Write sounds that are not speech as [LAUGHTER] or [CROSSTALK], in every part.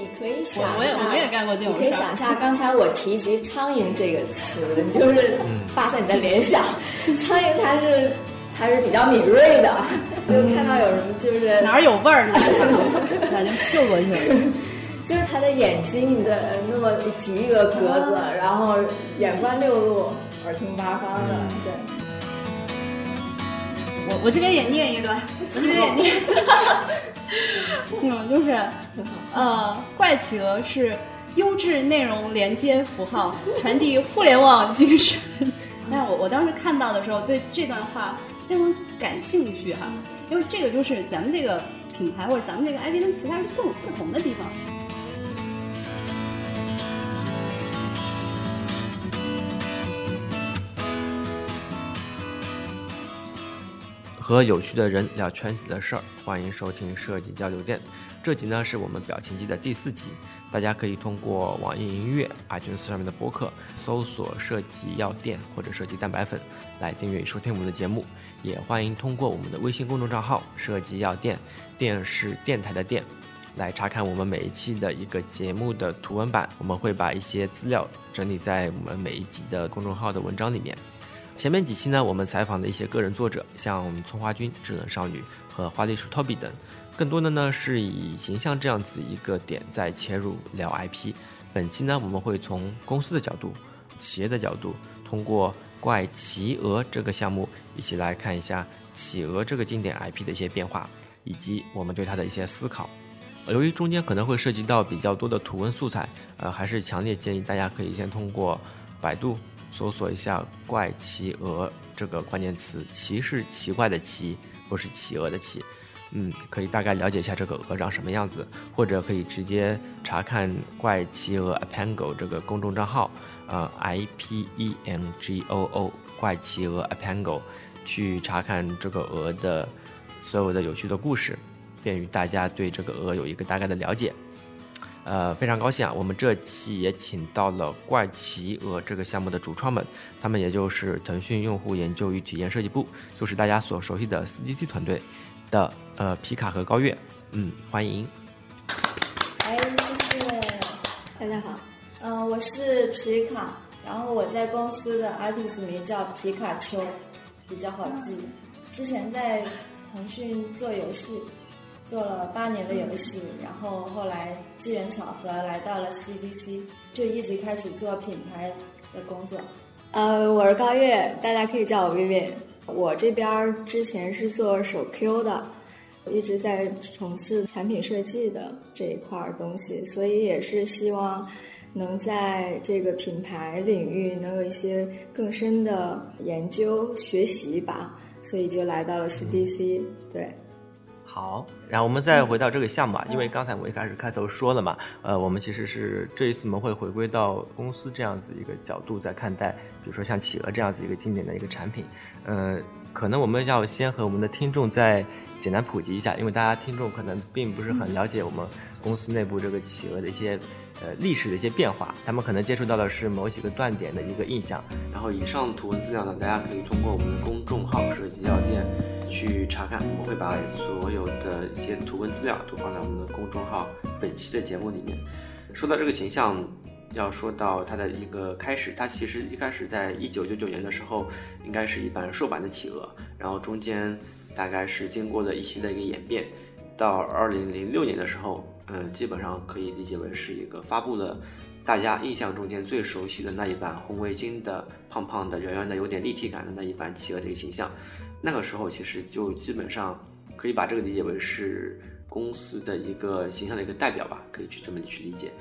你可以想我我也我也干过这种你可以想一下刚才我提及“苍蝇”这个词，你就是发散你的联想。[LAUGHS] 苍蝇它是它是比较敏锐的，就看到有什么就是哪儿有味儿呢，[LAUGHS] 那就嗅过去了。就是它的眼睛的那么几亿个格子，然后眼观六路，耳听八方的，对。我我这边也念一段，我这边也念。[LAUGHS] 嗯，就是，呃，怪企鹅是优质内容连接符号，传递互联网精神。但我我当时看到的时候，对这段话非常感兴趣哈，因为这个就是咱们这个品牌或者咱们这个 ID 跟其他人不不同的地方。和有趣的人聊圈子的事儿，欢迎收听设计交流店。这集呢是我们表情机的第四集，大家可以通过网易音乐、爱群上面的播客搜索“设计药店”或者“设计蛋白粉”来订阅收听我们的节目。也欢迎通过我们的微信公众账号“设计药店”，电视电台的电，来查看我们每一期的一个节目的图文版。我们会把一些资料整理在我们每一集的公众号的文章里面。前面几期呢，我们采访的一些个人作者，像葱花君、智能少女和花栗鼠 Toby 等，更多的呢是以形象这样子一个点在切入聊 IP。本期呢，我们会从公司的角度、企业的角度，通过怪企鹅这个项目，一起来看一下企鹅这个经典 IP 的一些变化，以及我们对它的一些思考。由于中间可能会涉及到比较多的图文素材，呃，还是强烈建议大家可以先通过百度。搜索一下“怪奇鹅”这个关键词，“奇”是奇怪的“奇”，不是企鹅的“企”。嗯，可以大概了解一下这个鹅长什么样子，或者可以直接查看“怪奇鹅 Apango” 这个公众账号，呃，I P E N G O O，怪奇鹅 Apango，去查看这个鹅的所有的有趣的故事，便于大家对这个鹅有一个大概的了解。呃，非常高兴啊！我们这期也请到了怪奇鹅这个项目的主创们，他们也就是腾讯用户研究与体验设计部，就是大家所熟悉的 4DC 团队的呃皮卡和高月，嗯，欢迎。谢谢，大家好，嗯，我是皮卡，然后我在公司的 artist 名叫皮卡丘，比较好记。之前在腾讯做游戏。做了八年的游戏，然后后来机缘巧合来到了 CDC，就一直开始做品牌的工作。呃，我是高月，大家可以叫我 Vivi。我这边之前是做手 Q 的，一直在从事产品设计的这一块东西，所以也是希望能在这个品牌领域能有一些更深的研究学习吧，所以就来到了 CDC。对。好，然后我们再回到这个项目啊，因为刚才我一开始开头说了嘛，呃，我们其实是这一次我们会回归到公司这样子一个角度在看待，比如说像企鹅这样子一个经典的一个产品，呃，可能我们要先和我们的听众再简单普及一下，因为大家听众可能并不是很了解我们公司内部这个企鹅的一些。呃，历史的一些变化，他们可能接触到的是某几个断点的一个印象。然后以上图文资料呢，大家可以通过我们的公众号“设计要件”去查看。我会把所有的一些图文资料都放在我们的公众号本期的节目里面。说到这个形象，要说到它的一个开始，它其实一开始在一九九九年的时候，应该是一版瘦版的企鹅，然后中间大概是经过了一系列一个演变，到二零零六年的时候。嗯，基本上可以理解为是一个发布了大家印象中间最熟悉的那一版红围巾的胖胖的、圆圆的、有点立体感的那一版企鹅的一个形象。那个时候其实就基本上可以把这个理解为是公司的一个形象的一个代表吧，可以去这么去理解。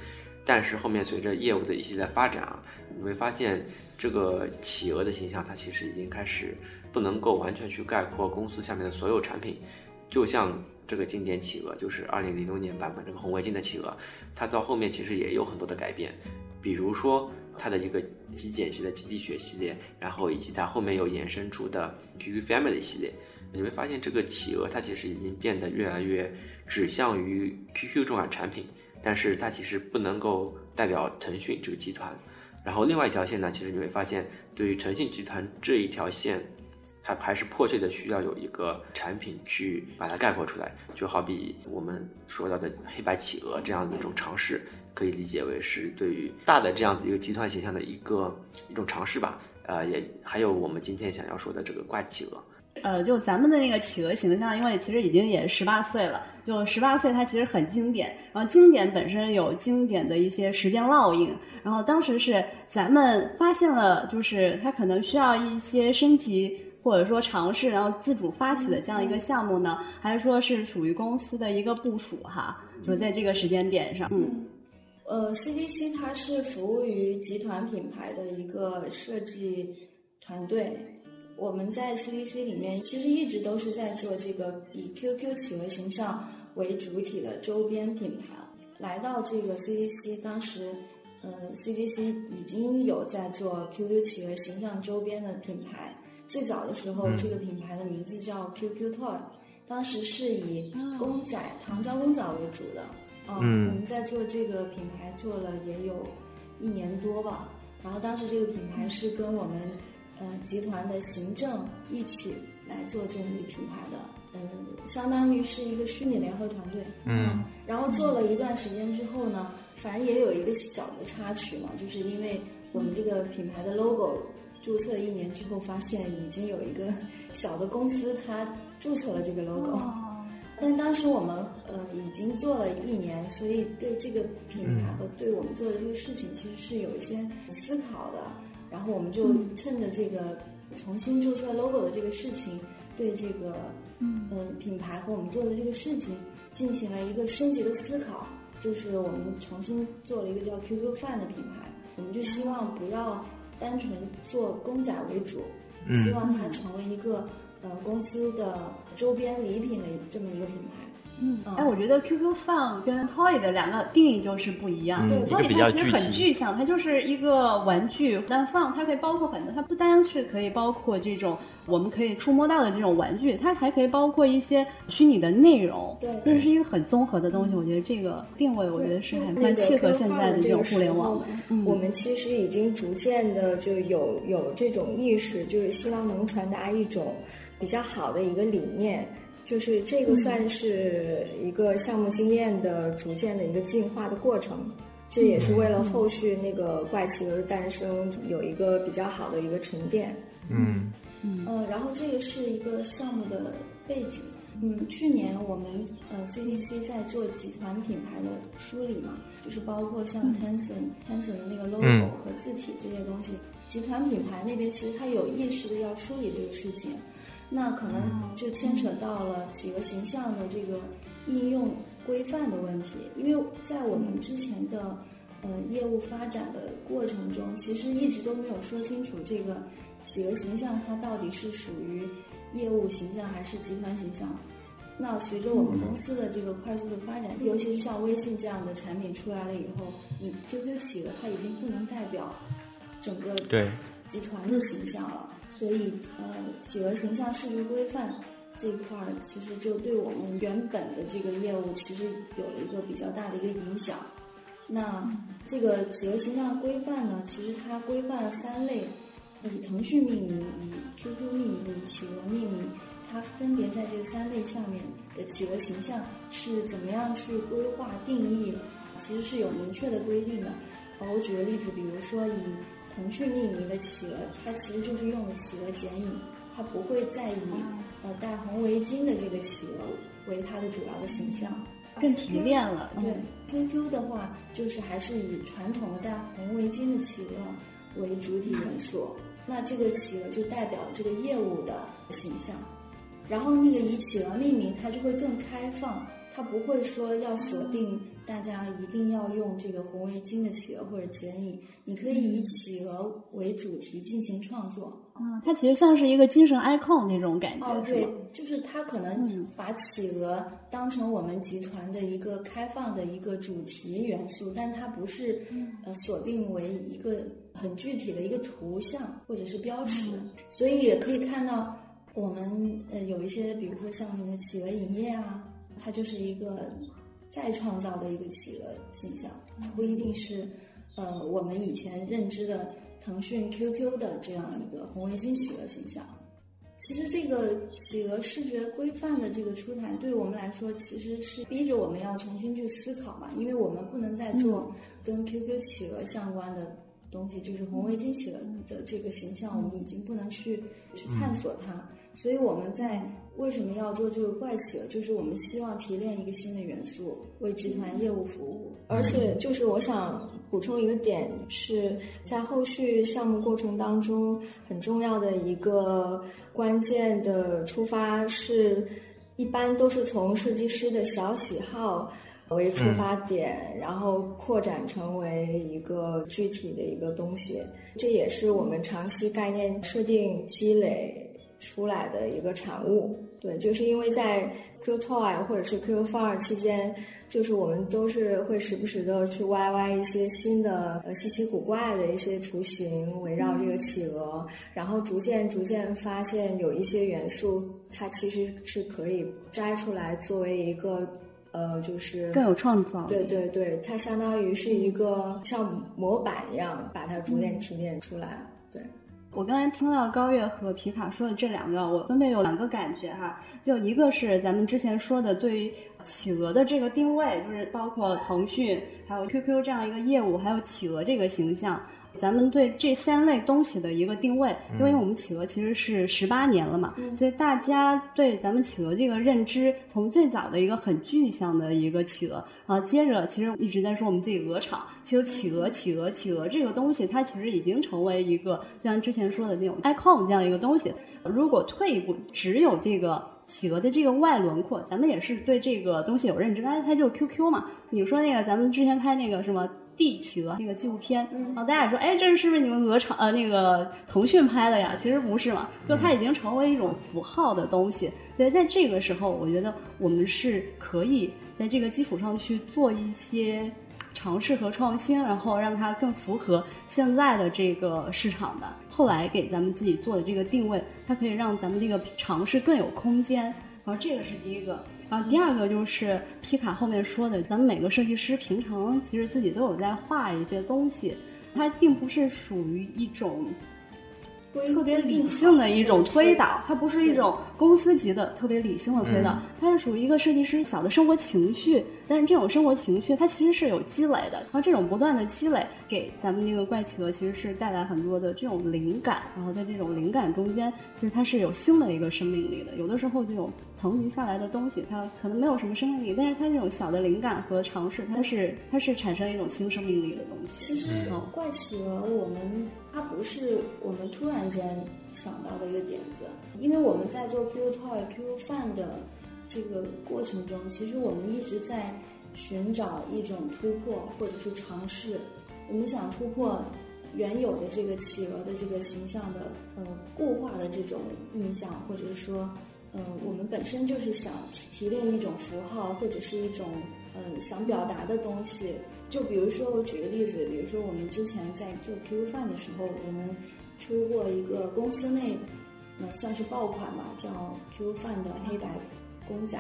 但是后面随着业务的一系列发展啊，你会发现这个企鹅的形象它其实已经开始不能够完全去概括公司下面的所有产品，就像。这个经典企鹅就是二零零六年版本这个红围巾的企鹅，它到后面其实也有很多的改变，比如说它的一个极简系的极地雪系列，然后以及它后面有衍生出的 QQ Family 系列，你会发现这个企鹅它其实已经变得越来越指向于 QQ 这款产品，但是它其实不能够代表腾讯这个集团。然后另外一条线呢，其实你会发现对于腾讯集团这一条线。它还是迫切的需要有一个产品去把它概括出来。就好比我们说到的黑白企鹅这样的一种尝试，可以理解为是对于大的这样子一个集团形象的一个一种尝试吧。呃，也还有我们今天想要说的这个怪企鹅。呃，就咱们的那个企鹅形象，因为其实已经也十八岁了，就十八岁，它其实很经典。然后经典本身有经典的一些时间烙印。然后当时是咱们发现了，就是它可能需要一些升级或者说尝试，然后自主发起的这样一个项目呢，还是说是属于公司的一个部署哈？就是在这个时间点上，嗯，呃，CDC 它是服务于集团品牌的一个设计团队。我们在 CDC 里面其实一直都是在做这个以 QQ 企鹅形象为主体的周边品牌。来到这个 CDC，当时，呃，CDC 已经有在做 QQ 企鹅形象周边的品牌。最早的时候，这个品牌的名字叫 QQ Toy，当时是以公仔、糖胶公仔为主的。嗯，我们在做这个品牌做了也有一年多吧。然后当时这个品牌是跟我们。嗯，集团的行政一起来做这个品牌的，嗯，相当于是一个虚拟联合团队。嗯，然后做了一段时间之后呢，反正也有一个小的插曲嘛，就是因为我们这个品牌的 logo 注册一年之后，发现已经有一个小的公司它注册了这个 logo，但当时我们呃已经做了一年，所以对这个品牌和对我们做的这个事情，其实是有一些思考的。然后我们就趁着这个重新注册 logo 的这个事情，对这个嗯。品牌和我们做的这个事情进行了一个升级的思考，就是我们重新做了一个叫 QQ Fan 的品牌，我们就希望不要单纯做公仔为主，希望它成为一个呃公司的周边礼品的这么一个品牌。嗯，哎，我觉得 QQ Fun 跟 Toy 的两个定义就是不一样。对，Toy 它其实很具象，它就是一个玩具，但 Fun 它可以包括很多，它不单是可以包括这种我们可以触摸到的这种玩具，它还可以包括一些虚拟的内容。对，这是一个很综合的东西。我觉得这个定位，我觉得是还蛮契合现在的这种互联网的。嗯我们其实已经逐渐的就有有这种意识，就是希望能传达一种比较好的一个理念。就是这个算是一个项目经验的逐渐的一个进化的过程，这也是为了后续那个怪奇鹅的诞生有一个比较好的一个沉淀。嗯嗯呃，然后这个是一个项目的背景。嗯，去年我们呃 CDC 在做集团品牌的梳理嘛，就是包括像 Tencent Tencent 的那个 logo 和字体这些东西，集团品牌那边其实他有意识的要梳理这个事情。那可能就牵扯到了企鹅形象的这个应用规范的问题，因为在我们之前的呃业务发展的过程中，其实一直都没有说清楚这个企鹅形象它到底是属于业务形象还是集团形象。那随着我们公司的这个快速的发展，尤其是像微信这样的产品出来了以后，你 QQ 企鹅它已经不能代表整个集团的形象了。所以，呃，企鹅形象视觉规范这一块儿，其实就对我们原本的这个业务，其实有了一个比较大的一个影响。那这个企鹅形象规范呢，其实它规范了三类：以腾讯命名、以 QQ 命名、以企鹅命名。它分别在这三类下面的企鹅形象是怎么样去规划定义，其实是有明确的规定的。我举个例子，比如说以腾讯命名的企鹅，它其实就是用了企鹅剪影，它不会再以呃戴红围巾的这个企鹅为它的主要的形象，更提炼了。对，QQ 的话就是还是以传统的戴红围巾的企鹅为主体元素，那这个企鹅就代表这个业务的形象。然后那个以企鹅命名，它就会更开放。它不会说要锁定大家一定要用这个红围巾的企鹅或者剪影，你可以以企鹅为主题进行创作。啊，它其实像是一个精神 icon 那种感觉。哦，对，就是它可能把企鹅当成我们集团的一个开放的一个主题元素，但它不是呃锁定为一个很具体的一个图像或者是标识。所以也可以看到我们呃有一些，比如说像什么企鹅影业啊。它就是一个再创造的一个企鹅形象，它不一定是呃我们以前认知的腾讯 QQ 的这样一个红围巾企鹅形象。其实这个企鹅视觉规范的这个出台，对我们来说其实是逼着我们要重新去思考嘛，因为我们不能再做跟 QQ 企鹅相关的。东西就是红围巾企鹅的这个形象，我们已经不能去去探索它，所以我们在为什么要做这个怪企鹅？就是我们希望提炼一个新的元素，为集团业务服务。而且，就是我想补充一个点，是在后续项目过程当中很重要的一个关键的出发，是一般都是从设计师的小喜好。为出发点，然后扩展成为一个具体的一个东西，这也是我们长期概念设定积累出来的一个产物。对，就是因为在 Q Toy 或者是 Q Far 期间，就是我们都是会时不时的去 YY 一些新的呃稀奇古怪的一些图形，围绕这个企鹅，然后逐渐逐渐发现有一些元素，它其实是可以摘出来作为一个。呃，就是更有创造。对对对，它相当于是一个像模板一样，把它逐渐提炼出来。我刚才听到高月和皮卡说的这两个，我分别有两个感觉哈。就一个是咱们之前说的，对于企鹅的这个定位，就是包括腾讯还有 QQ 这样一个业务，还有企鹅这个形象。咱们对这三类东西的一个定位，因为我们企鹅其实是十八年了嘛，所以大家对咱们企鹅这个认知，从最早的一个很具象的一个企鹅，然后接着其实一直在说我们自己鹅厂，其实企鹅、企鹅、企鹅这个东西，它其实已经成为一个，就像之前说的那种 icon 这样一个东西。如果退一步，只有这个企鹅的这个外轮廓，咱们也是对这个东西有认知，它它就是 QQ 嘛。你说那个咱们之前拍那个什么？地企鹅那个纪录片，然后大家也说，哎，这是不是你们鹅厂呃那个腾讯拍的呀？其实不是嘛，就它已经成为一种符号的东西。所以在这个时候，我觉得我们是可以在这个基础上去做一些尝试和创新，然后让它更符合现在的这个市场的。后来给咱们自己做的这个定位，它可以让咱们这个尝试更有空间。然后这个是第一个。然后第二个就是皮卡后面说的，咱们每个设计师平常其实自己都有在画一些东西，它并不是属于一种。特别理性的一种推导，它不是一种公司级的特别理性的推导，它是属于一个设计师小的生活情绪。但是这种生活情绪，它其实是有积累的。然后这种不断的积累，给咱们这个怪企鹅其实是带来很多的这种灵感。然后在这种灵感中间，其实它是有新的一个生命力的。有的时候这种层级下来的东西，它可能没有什么生命力，但是它这种小的灵感和尝试，它是它是产生一种新生命力的东西。其实怪企鹅，我们。它不是我们突然间想到的一个点子，因为我们在做 Q Toy、Q Fun 的这个过程中，其实我们一直在寻找一种突破，或者是尝试。我们想突破原有的这个企鹅的这个形象的呃固化的这种印象，或者是说，嗯，我们本身就是想提炼一种符号，或者是一种嗯想表达的东西。就比如说，我举个例子，比如说我们之前在做 QQ 饭的时候，我们出过一个公司内，那算是爆款吧，叫 QQ 饭的黑白公仔。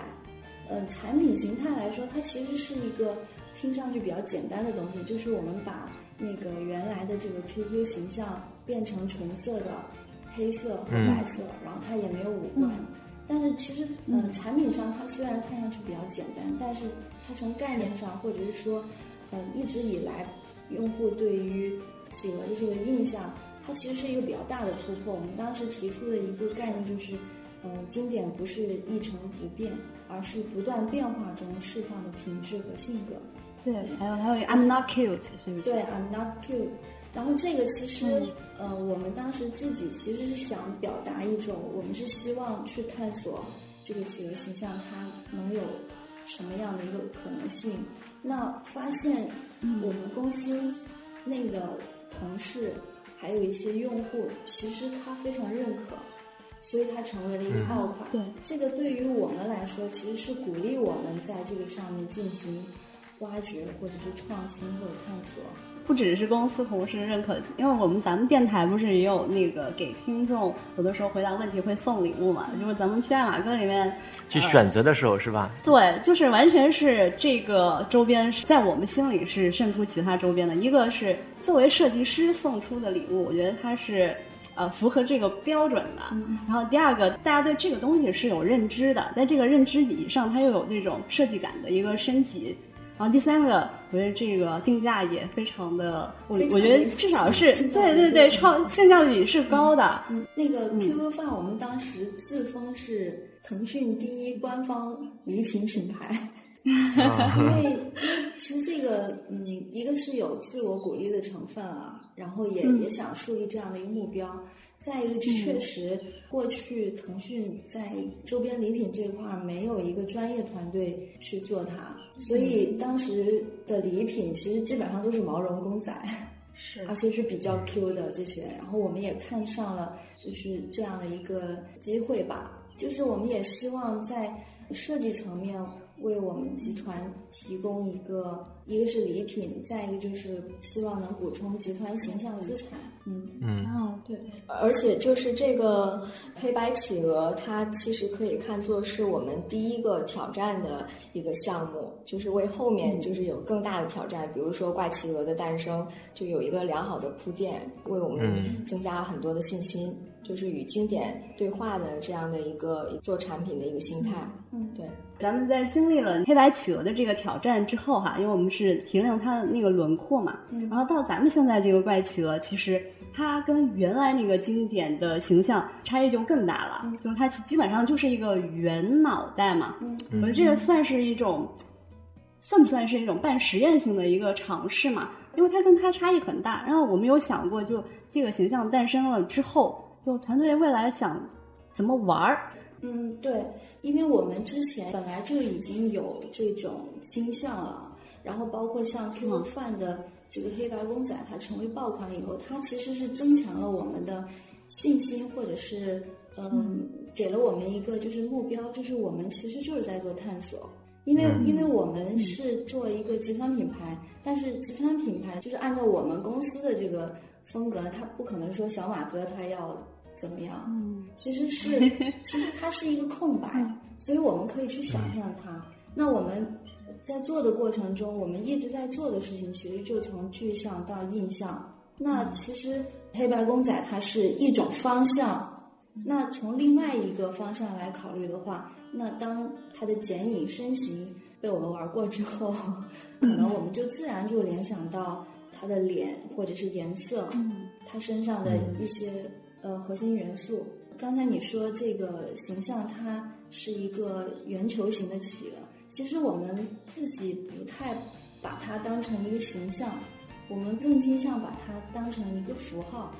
嗯，产品形态来说，它其实是一个听上去比较简单的东西，就是我们把那个原来的这个 QQ 形象变成纯色的黑色和白色，然后它也没有五官。但是其实，嗯，产品上它虽然看上去比较简单，但是它从概念上或者是说。嗯，一直以来，用户对于企鹅的这个印象，它其实是一个比较大的突破。我们当时提出的一个概念就是，嗯，经典不是一成不变，而是不断变化中释放的品质和性格。对，还有还有，I'm not cute，是不是？对，I'm not cute。然后这个其实，呃，我们当时自己其实是想表达一种，我们是希望去探索这个企鹅形象它能有什么样的一个可能性。那发现我们公司内的同事还有一些用户，其实他非常认可，所以它成为了一个爆款。对，这个对于我们来说，其实是鼓励我们在这个上面进行挖掘，或者是创新或者探索。不只是公司同事认可，因为我们咱们电台不是也有那个给听众有的时候回答问题会送礼物嘛？就是咱们去爱马哥里面去选择的时候是吧？对，就是完全是这个周边在我们心里是胜出其他周边的。一个是作为设计师送出的礼物，我觉得它是呃符合这个标准的。然后第二个，大家对这个东西是有认知的，在这个认知以上，它又有这种设计感的一个升级。然后第三个，我觉得这个定价也非常的，我我觉得至少是对对对，超性价比是高的。嗯，那个 QQ 饭我们当时自封是腾讯第一官方礼品品牌，[LAUGHS] 因为其实这个嗯，一个是有自我鼓励的成分啊，然后也也想树立这样的一个目标。再一个，确实过去腾讯在周边礼品这块儿没有一个专业团队去做它，所以当时的礼品其实基本上都是毛绒公仔，是，而且是比较 Q 的这些。然后我们也看上了，就是这样的一个机会吧，就是我们也希望在设计层面。为我们集团提供一个，一个是礼品，再一个就是希望能补充集团形象资产。嗯。嗯。哦对，而且就是这个黑白企鹅，它其实可以看作是我们第一个挑战的一个项目，就是为后面就是有更大的挑战，比如说怪企鹅的诞生，就有一个良好的铺垫，为我们增加了很多的信心。就是与经典对话的这样的一个做产品的一个心态，嗯，对。咱们在经历了黑白企鹅的这个挑战之后，哈，因为我们是提亮它的那个轮廓嘛，嗯然后到咱们现在这个怪企鹅，其实它跟原来那个经典的形象差异就更大了，就是它基本上就是一个圆脑袋嘛，嗯，我觉得这个算是一种，算不算是一种半实验性的一个尝试嘛？因为它跟它差异很大，然后我们有想过，就这个形象诞生了之后。就团队未来想怎么玩儿？嗯，对，因为我们之前本来就已经有这种倾向了，然后包括像 QQ 饭的这个黑白公仔，它成为爆款以后，它其实是增强了我们的信心，或者是嗯，给了我们一个就是目标，就是我们其实就是在做探索，因为因为我们是做一个集团品牌，但是集团品牌就是按照我们公司的这个。风格，他不可能说小马哥他要怎么样，嗯，其实是 [LAUGHS] 其实它是一个空白，所以我们可以去想象它。那我们在做的过程中，我们一直在做的事情，其实就从具象到印象。那其实黑白公仔它是一种方向，那从另外一个方向来考虑的话，那当它的剪影身形被我们玩过之后，[LAUGHS] 可能我们就自然就联想到。他的脸或者是颜色，他身上的一些呃核心元素。刚才你说这个形象，它是一个圆球形的企鹅。其实我们自己不太把它当成一个形象，我们更倾向把它当成一个符号。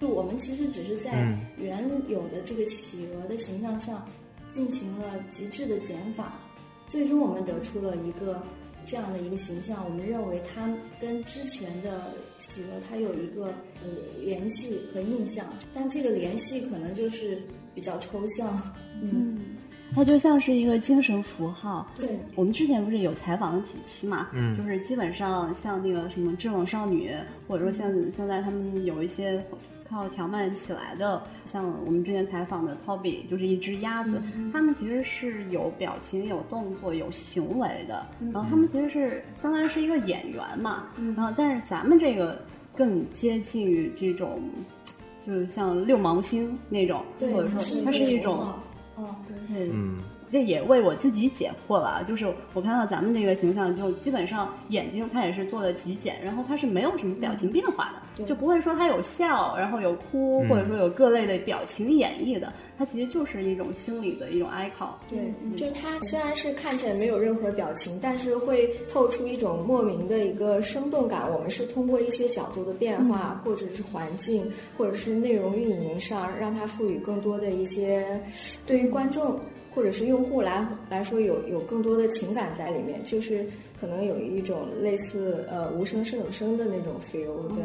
就我们其实只是在原有的这个企鹅的形象上进行了极致的减法，最终我们得出了一个。这样的一个形象，我们认为它跟之前的企鹅它有一个呃联系和印象，但这个联系可能就是比较抽象。嗯，它就像是一个精神符号。对，我们之前不是有采访了几期嘛？嗯，就是基本上像那个什么制冷少女，或者说像现在他们有一些。靠条漫起来的，像我们之前采访的 Toby，就是一只鸭子，他们其实是有表情、有动作、有行为的。然后他们其实是相当于是一个演员嘛。然后，但是咱们这个更接近于这种，就像六芒星那种，或者说它是一种，哦，对，嗯。这也为我自己解惑了，就是我看到咱们这个形象，就基本上眼睛它也是做了极简，然后它是没有什么表情变化的，就不会说它有笑，然后有哭，或者说有各类的表情演绎的，它其实就是一种心理的一种 icon。对，就是它虽然是看起来没有任何表情，但是会透出一种莫名的一个生动感。我们是通过一些角度的变化，或者是环境，或者是内容运营上，让它赋予更多的一些对于观众。或者是用户来来说有有更多的情感在里面，就是可能有一种类似呃无声胜有声的那种 feel，对。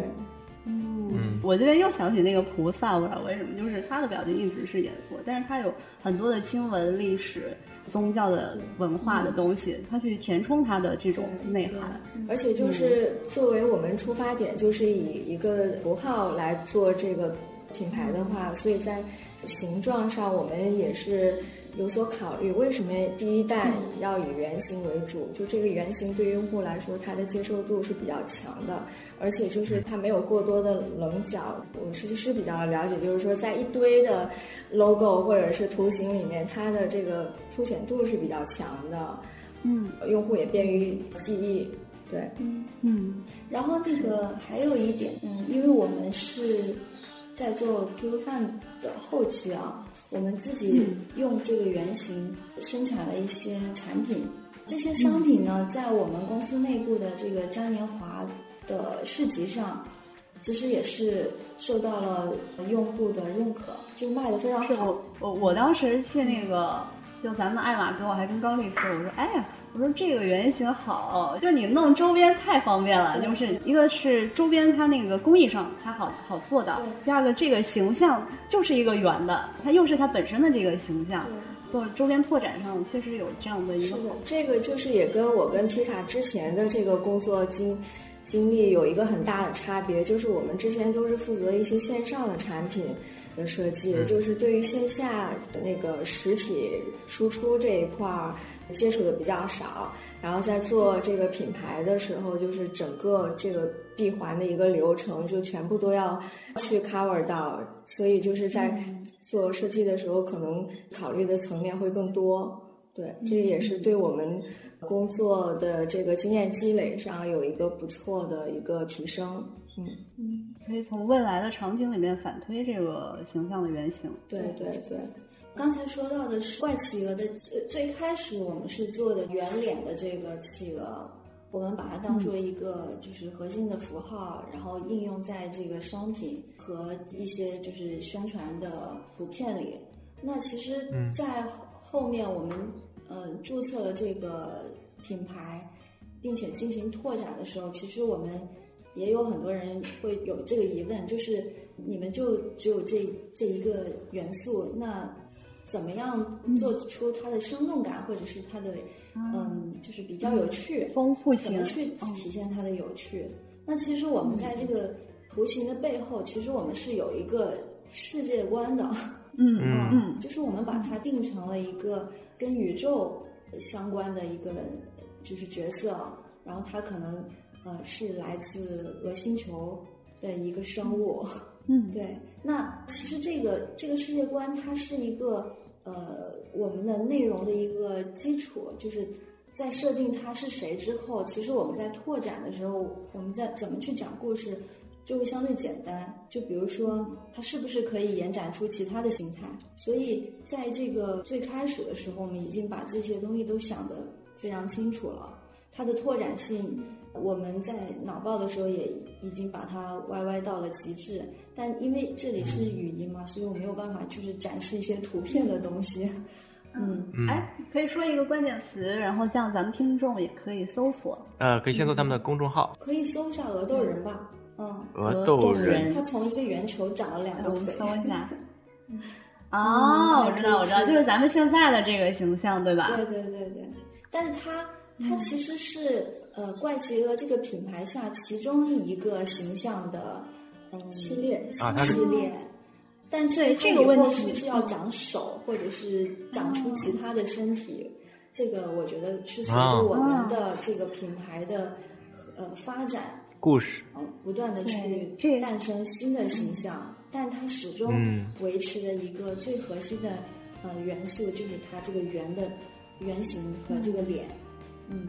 嗯，我这边又想起那个菩萨，不知道为什么，就是他的表情一直是严肃，但是他有很多的经文、历史、宗教的文化的东西，他去填充他的这种内涵。而且就是作为我们出发点，就是以一个符号来做这个品牌的话，所以在形状上我们也是。有所考虑，为什么第一代要以圆形为主？就这个圆形对用户来说，它的接受度是比较强的，而且就是它没有过多的棱角。我们设计师比较了解，就是说在一堆的 logo 或者是图形里面，它的这个凸显度是比较强的。嗯，用户也便于记忆。对，嗯嗯。然后那个还有一点，嗯，因为我们是在做 QQ 饭的后期啊。我们自己用这个原型生产了一些产品，这些商品呢，在我们公司内部的这个嘉年华的市集上，其实也是受到了用户的认可，就卖的非常好。我我当时去那个，就咱们的爱马哥，我还跟高丽说，我说，哎呀。我说这个原型好，就你弄周边太方便了，就是一个是周边它那个工艺上它好好做的，第二个这个形象就是一个圆的，它又是它本身的这个形象，做周边拓展上确实有这样的一个。这个就是也跟我跟皮卡之前的这个工作经经历有一个很大的差别，就是我们之前都是负责一些线上的产品。的设计就是对于线下那个实体输出这一块儿接触的比较少，然后在做这个品牌的时候，就是整个这个闭环的一个流程就全部都要去 cover 到，所以就是在做设计的时候，可能考虑的层面会更多。对，这也是对我们工作的这个经验积累上有一个不错的一个提升。嗯。嗯，可以从未来的场景里面反推这个形象的原型。对对对，刚才说到的是怪企鹅的最最开始，我们是做的圆脸的这个企鹅，我们把它当做一个就是核心的符号，然后应用在这个商品和一些就是宣传的图片里。那其实，在后面我们嗯注册了这个品牌，并且进行拓展的时候，其实我们。也有很多人会有这个疑问，就是你们就只有这这一个元素，那怎么样做出它的生动感，或者是它的嗯，就是比较有趣、丰富性，怎么去体现它的有趣？那其实我们在这个图形的背后，其实我们是有一个世界观的，[LAUGHS] 嗯嗯，就是我们把它定成了一个跟宇宙相关的一个就是角色，然后它可能。呃，是来自鹅星球的一个生物。嗯，对。那其实这个这个世界观，它是一个呃我们的内容的一个基础。就是在设定它是谁之后，其实我们在拓展的时候，我们在怎么去讲故事，就会相对简单。就比如说，它是不是可以延展出其他的形态？所以在这个最开始的时候，我们已经把这些东西都想得非常清楚了。它的拓展性。我们在脑报的时候也已经把它歪歪到了极致，但因为这里是语音嘛，所以我没有办法就是展示一些图片的东西。嗯，哎，可以说一个关键词，然后这样咱们听众也可以搜索。呃，可以先搜他们的公众号，可以搜一下鹅豆人吧。嗯，鹅豆人，他从一个圆球长了两个腿。搜一下。[LAUGHS] 哦，我知道，我知道，就是咱们现在的这个形象，对吧？对对对对，但是他他其实是。呃，怪奇鹅这个品牌下其中一个形象的嗯系列系列，但这这个问题是不是要长手，或者是长出其他的身体？这个我觉得是随着我们的这个品牌的呃发展故事，嗯，不断的去诞生新的形象，但它始终维持着一个最核心的呃元素，就是它这个圆的圆形和这个脸，嗯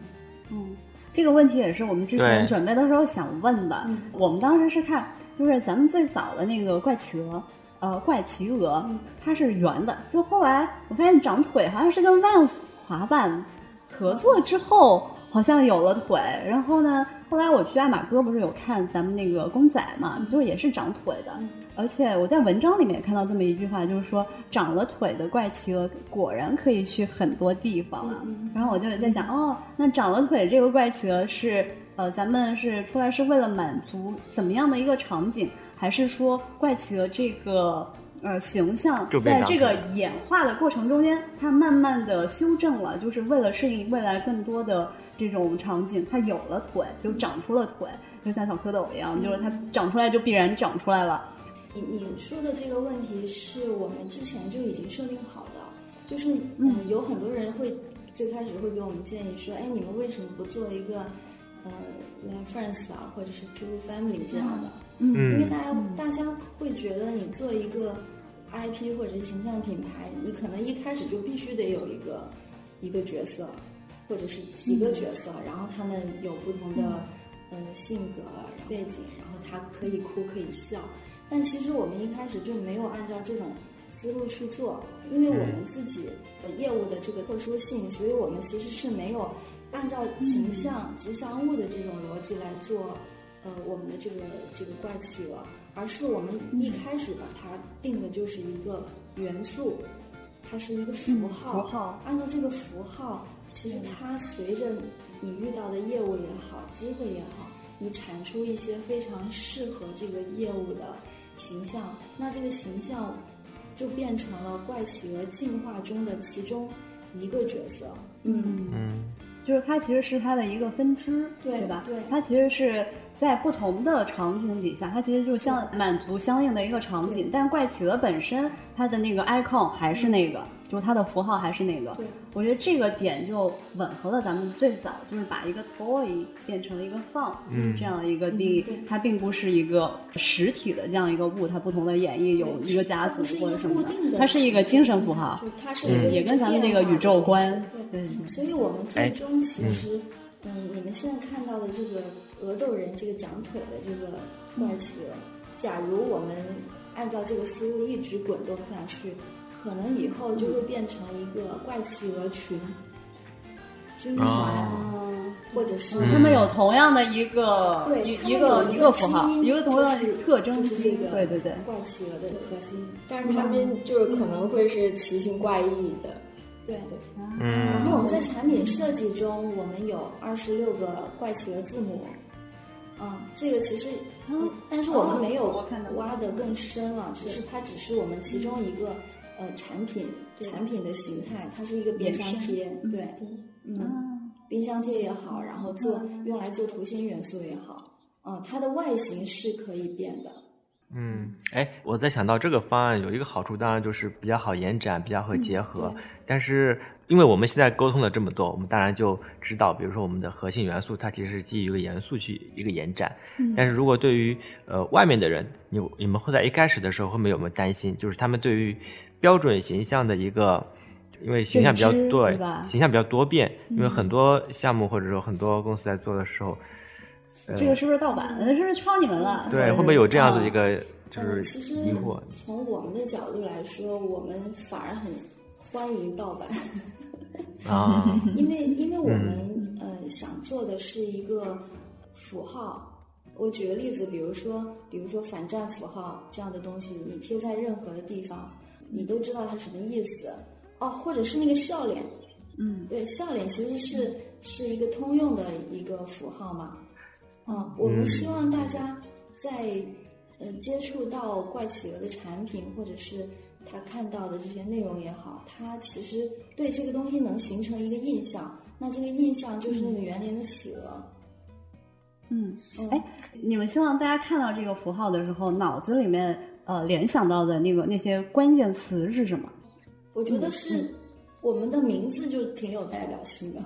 嗯。这个问题也是我们之前准备的时候想问的。我们当时是看，就是咱们最早的那个怪企鹅，呃，怪企鹅，它是圆的。就后来我发现长腿好像是跟 Vans 滑板合作之后，好像有了腿。然后呢，后来我去爱马哥不是有看咱们那个公仔嘛，就是也是长腿的。而且我在文章里面看到这么一句话，就是说长了腿的怪企鹅果然可以去很多地方啊。然后我就在想，哦，那长了腿这个怪企鹅是呃，咱们是出来是为了满足怎么样的一个场景，还是说怪企鹅这个呃形象在这个演化的过程中间，它慢慢的修正了，就是为了适应未来更多的这种场景，它有了腿，就长出了腿，就像小蝌蚪一样，就是它长出来就必然长出来了。你你说的这个问题是我们之前就已经设定好的，就是嗯，有很多人会最开始会给我们建议说，哎，你们为什么不做一个呃 Friends 啊，或者是 Q Family 这样的？嗯，因为大家大家会觉得你做一个 IP 或者是形象品牌，你可能一开始就必须得有一个一个角色，或者是几个角色，然后他们有不同的呃性格背景，然后他可以哭可以笑。但其实我们一开始就没有按照这种思路去做，因为我们自己的业务的这个特殊性，所以我们其实是没有按照形象吉祥物的这种逻辑来做，呃，我们的这个这个怪企鹅，而是我们一开始把它定的就是一个元素，它是一个符号，符号，按照这个符号，其实它随着你遇到的业务也好，机会也好，你产出一些非常适合这个业务的。形象，那这个形象就变成了怪企鹅进化中的其中一个角色。嗯嗯，就是它其实是它的一个分支，对吧？对，它其实是在不同的场景底下，它其实就是相满足相应的一个场景。但怪企鹅本身，它的那个 icon 还是那个。就是它的符号还是那个，我觉得这个点就吻合了咱们最早就是把一个 toy 变成了一个放，嗯，这样一个定义，它并不是一个实体的这样一个物，它不同的演绎有一个家族或者什么的，它是一个精神符号，它是也跟咱们那个宇宙观，对，所以我们最终其实，嗯，你们现在看到的这个鹅豆人这个长腿的这个怪企鹅，假如我们按照这个思路一直滚动下去。可能以后就会变成一个怪企鹅群，军团，或者是他们有同样的一个一一个一个符号，一个同样的特征这个，对对对，怪企鹅的核心，但是他们就是可能会是奇形怪异的，对。对。然后我们在产品设计中，我们有二十六个怪企鹅字母，嗯，这个其实，但是我们没有挖的更深了，只是它只是我们其中一个。呃，产品产品的形态，它是一个冰箱贴，对，嗯，冰箱贴也好，然后做用来做图形元素也好，嗯，它的外形是可以变的。嗯，哎，我在想到这个方案有一个好处，当然就是比较好延展，比较好结合。但是，因为我们现在沟通了这么多，我们当然就知道，比如说我们的核心元素，它其实是基于一个元素去一个延展。但是如果对于呃外面的人，你你们会在一开始的时候会没有没有担心，就是他们对于标准形象的一个，因为形象比较对，形象比较多变，因为很多项目或者说很多公司在做的时候，这个是不是盗版？是不是抄你们了？对，会不会有这样子一个就是疑惑？从我们的角度来说，我们反而很欢迎盗版 [LAUGHS] 啊，因为因为我们呃想做的是一个符号。我举个例子，比如说，比如说反战符号这样的东西，你贴在任何的地方，你都知道它什么意思哦。或者是那个笑脸，嗯，对，笑脸其实是是一个通用的一个符号嘛。啊，我们希望大家在呃接触到怪企鹅的产品，或者是他看到的这些内容也好，他其实对这个东西能形成一个印象，那这个印象就是那个园林的企鹅。嗯，哎，你们希望大家看到这个符号的时候，脑子里面呃联想到的那个那些关键词是什么？我觉得是我们的名字就挺有代表性的。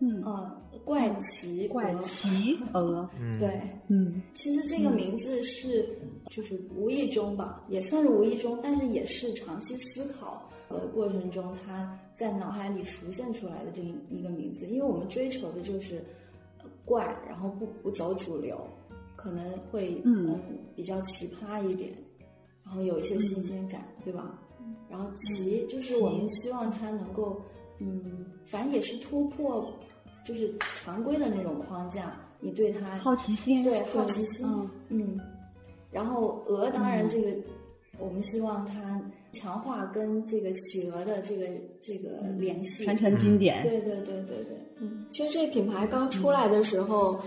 嗯。啊，怪奇怪奇鹅，对，嗯，其实这个名字是就是无意中吧，也算是无意中，但是也是长期思考的过程中，他在脑海里浮现出来的这一个名字，因为我们追求的就是。怪，然后不不走主流，可能会嗯。比较奇葩一点，然后有一些新鲜感，对吧？然后奇就是我们希望它能够嗯，反正也是突破就是常规的那种框架，你对它好奇心，对好奇心，嗯，然后鹅当然这个，我们希望它强化跟这个企鹅的这个这个联系，传承经典，对对对对对，嗯，其实这品牌刚出来的时候。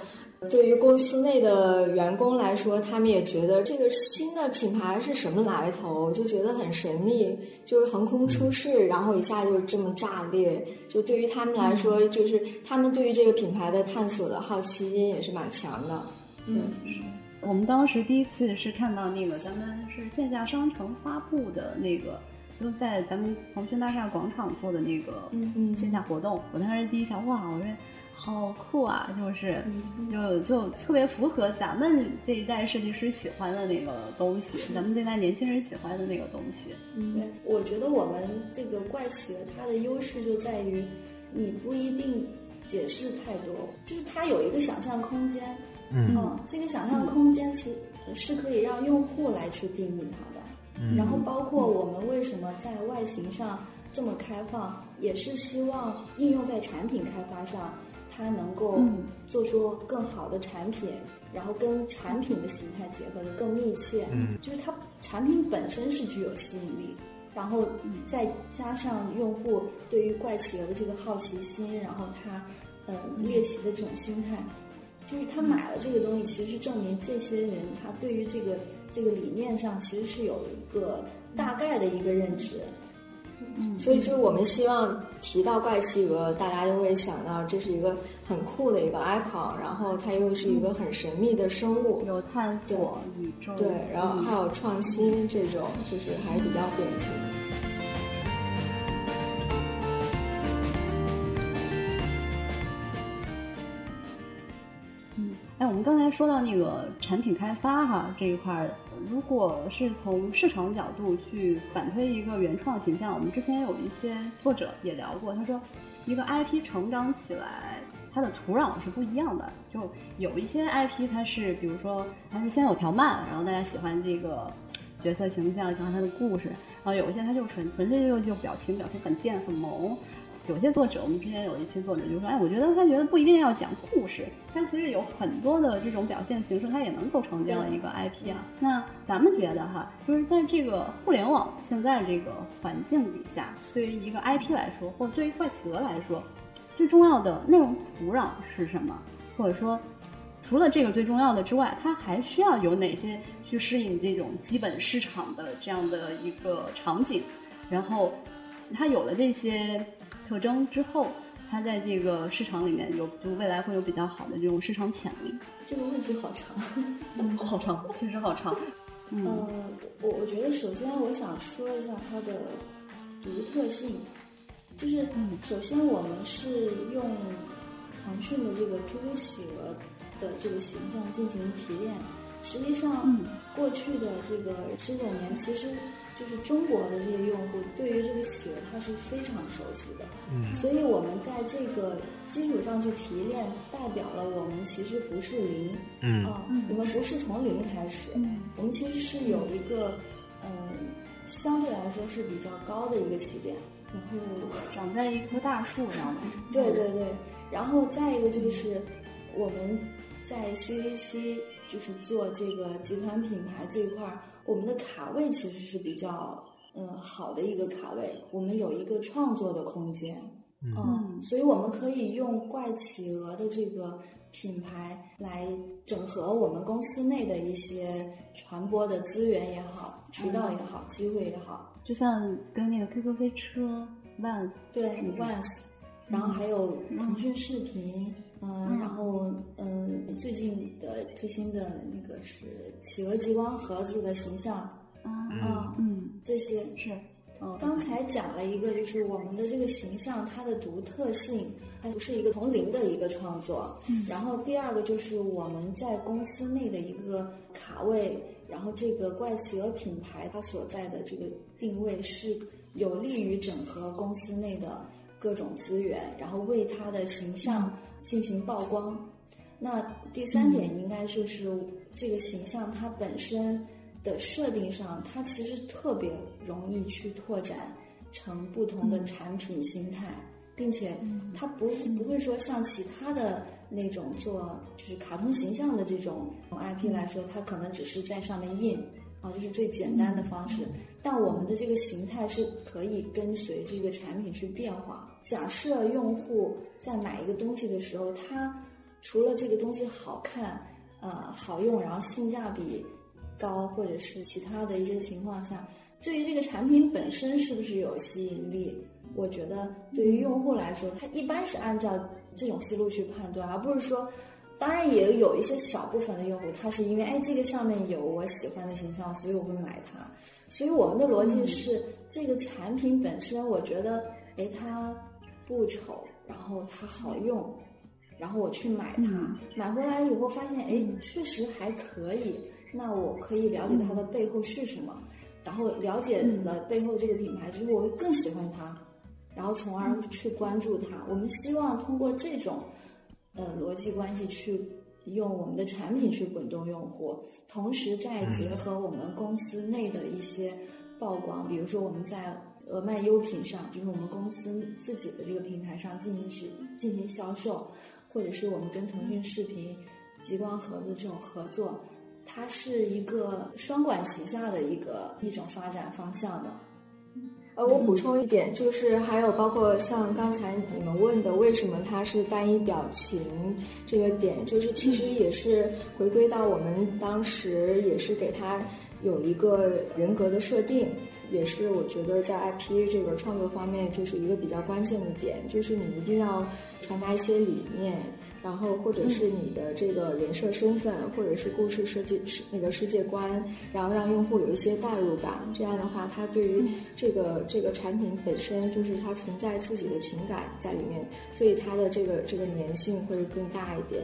对于公司内的员工来说，他们也觉得这个新的品牌是什么来头，就觉得很神秘，就是横空出世，然后一下就这么炸裂。就对于他们来说，就是他们对于这个品牌的探索的好奇心也是蛮强的。嗯，是我们当时第一次是看到那个咱们是线下商城发布的那个，就在咱们腾讯大厦广场做的那个线下活动。我当时第一想，哇，我这。好酷啊！就是，就就特别符合咱们这一代设计师喜欢的那个东西，咱们这代年轻人喜欢的那个东西。嗯，对，我觉得我们这个怪企鹅它的优势就在于，你不一定解释太多，就是它有一个想象空间。嗯，这个想象空间其实是可以让用户来去定义它的。嗯，然后包括我们为什么在外形上这么开放，也是希望应用在产品开发上。它能够做出更好的产品，然后跟产品的形态结合的更密切，就是它产品本身是具有吸引力，然后再加上用户对于怪企鹅的这个好奇心，然后他呃猎奇的这种心态，就是他买了这个东西，其实是证明这些人他对于这个这个理念上其实是有一个大概的一个认知。嗯，所以就是我们希望提到怪企鹅，大家就会想到这是一个很酷的一个 icon，然后它又是一个很神秘的生物，有探索宇宙，对，然后还有创新这种，就是还是比较典型。们刚才说到那个产品开发哈这一块。如果是从市场角度去反推一个原创形象，我们之前有一些作者也聊过，他说，一个 IP 成长起来，它的土壤是不一样的。就有一些 IP，它是比如说它是先有条漫，然后大家喜欢这个角色形象，喜欢他的故事，然后有一些它就纯纯粹就就表情，表情很贱很萌。有些作者，我们之前有一期作者就说：“哎，我觉得他觉得不一定要讲故事，他其实有很多的这种表现形式，他也能构成这样一个 IP 啊。”那咱们觉得哈，就是在这个互联网现在这个环境底下，对于一个 IP 来说，或者对于怪企鹅来说，最重要的内容土壤是什么？或者说，除了这个最重要的之外，它还需要有哪些去适应这种基本市场的这样的一个场景？然后，它有了这些。特征之后，它在这个市场里面有，就未来会有比较好的这种市场潜力。这个问题好长，嗯，好长，确实好长。[LAUGHS] 嗯，我我觉得首先我想说一下它的独特性，就是首先我们是用腾讯的这个 QQ 企鹅的这个形象进行提炼，实际上过去的这个十九年其实。就是中国的这些用户对于这个企鹅，它是非常熟悉的，嗯，所以我们在这个基础上去提炼，代表了我们其实不是零，嗯，啊，我们不是从零开始，嗯，我们其实是有一个，嗯，相对来说是比较高的一个起点，然后 [LAUGHS] 长在一棵大树上，对对对，然后再一个就是我们在 CDC 就是做这个集团品牌这一块儿。我们的卡位其实是比较嗯好的一个卡位，我们有一个创作的空间，嗯，所以我们可以用怪企鹅的这个品牌来整合我们公司内的一些传播的资源也好，渠道也好，机会也好，就像跟那个 QQ 飞车 Vans 对 Vans，然后还有腾讯视频。嗯，然后嗯，最近的最新的那个是企鹅极光盒子的形象，啊嗯，这些是，嗯，刚才讲了一个，就是我们的这个形象它的独特性，它不是一个从零的一个创作，嗯，然后第二个就是我们在公司内的一个卡位，然后这个怪企鹅品牌它所在的这个定位是有利于整合公司内的各种资源，然后为它的形象。进行曝光，那第三点应该就是这个形象它本身的设定上，它其实特别容易去拓展成不同的产品形态，并且它不不会说像其他的那种做就是卡通形象的这种 IP 来说，它可能只是在上面印啊，就是最简单的方式。但我们的这个形态是可以跟随这个产品去变化。假设用户在买一个东西的时候，他除了这个东西好看、呃好用，然后性价比高，或者是其他的一些情况下，对于这个产品本身是不是有吸引力？我觉得对于用户来说，他一般是按照这种思路去判断，而不是说，当然也有一些小部分的用户，他是因为哎这个上面有我喜欢的形象，所以我会买它。所以我们的逻辑是，这个产品本身，我觉得，哎，它不丑，然后它好用，然后我去买它，买回来以后发现，哎，确实还可以，那我可以了解它的背后是什么，然后了解了背后这个品牌之后，我会更喜欢它，然后从而去关注它。我们希望通过这种，呃，逻辑关系去。用我们的产品去滚动用户，同时再结合我们公司内的一些曝光，比如说我们在额卖优品上，就是我们公司自己的这个平台上进行去进行销售，或者是我们跟腾讯视频、极光盒子这种合作，它是一个双管齐下的一个一种发展方向的。呃，我补充一点，就是还有包括像刚才你们问的，为什么它是单一表情这个点，就是其实也是回归到我们当时也是给它有一个人格的设定，也是我觉得在 IP 这个创作方面就是一个比较关键的点，就是你一定要传达一些理念。然后，或者是你的这个人设身份，或者是故事设计是那个世界观，然后让用户有一些代入感。这样的话，他对于这个这个产品本身，就是它存在自己的情感在里面，所以它的这个这个粘性会更大一点。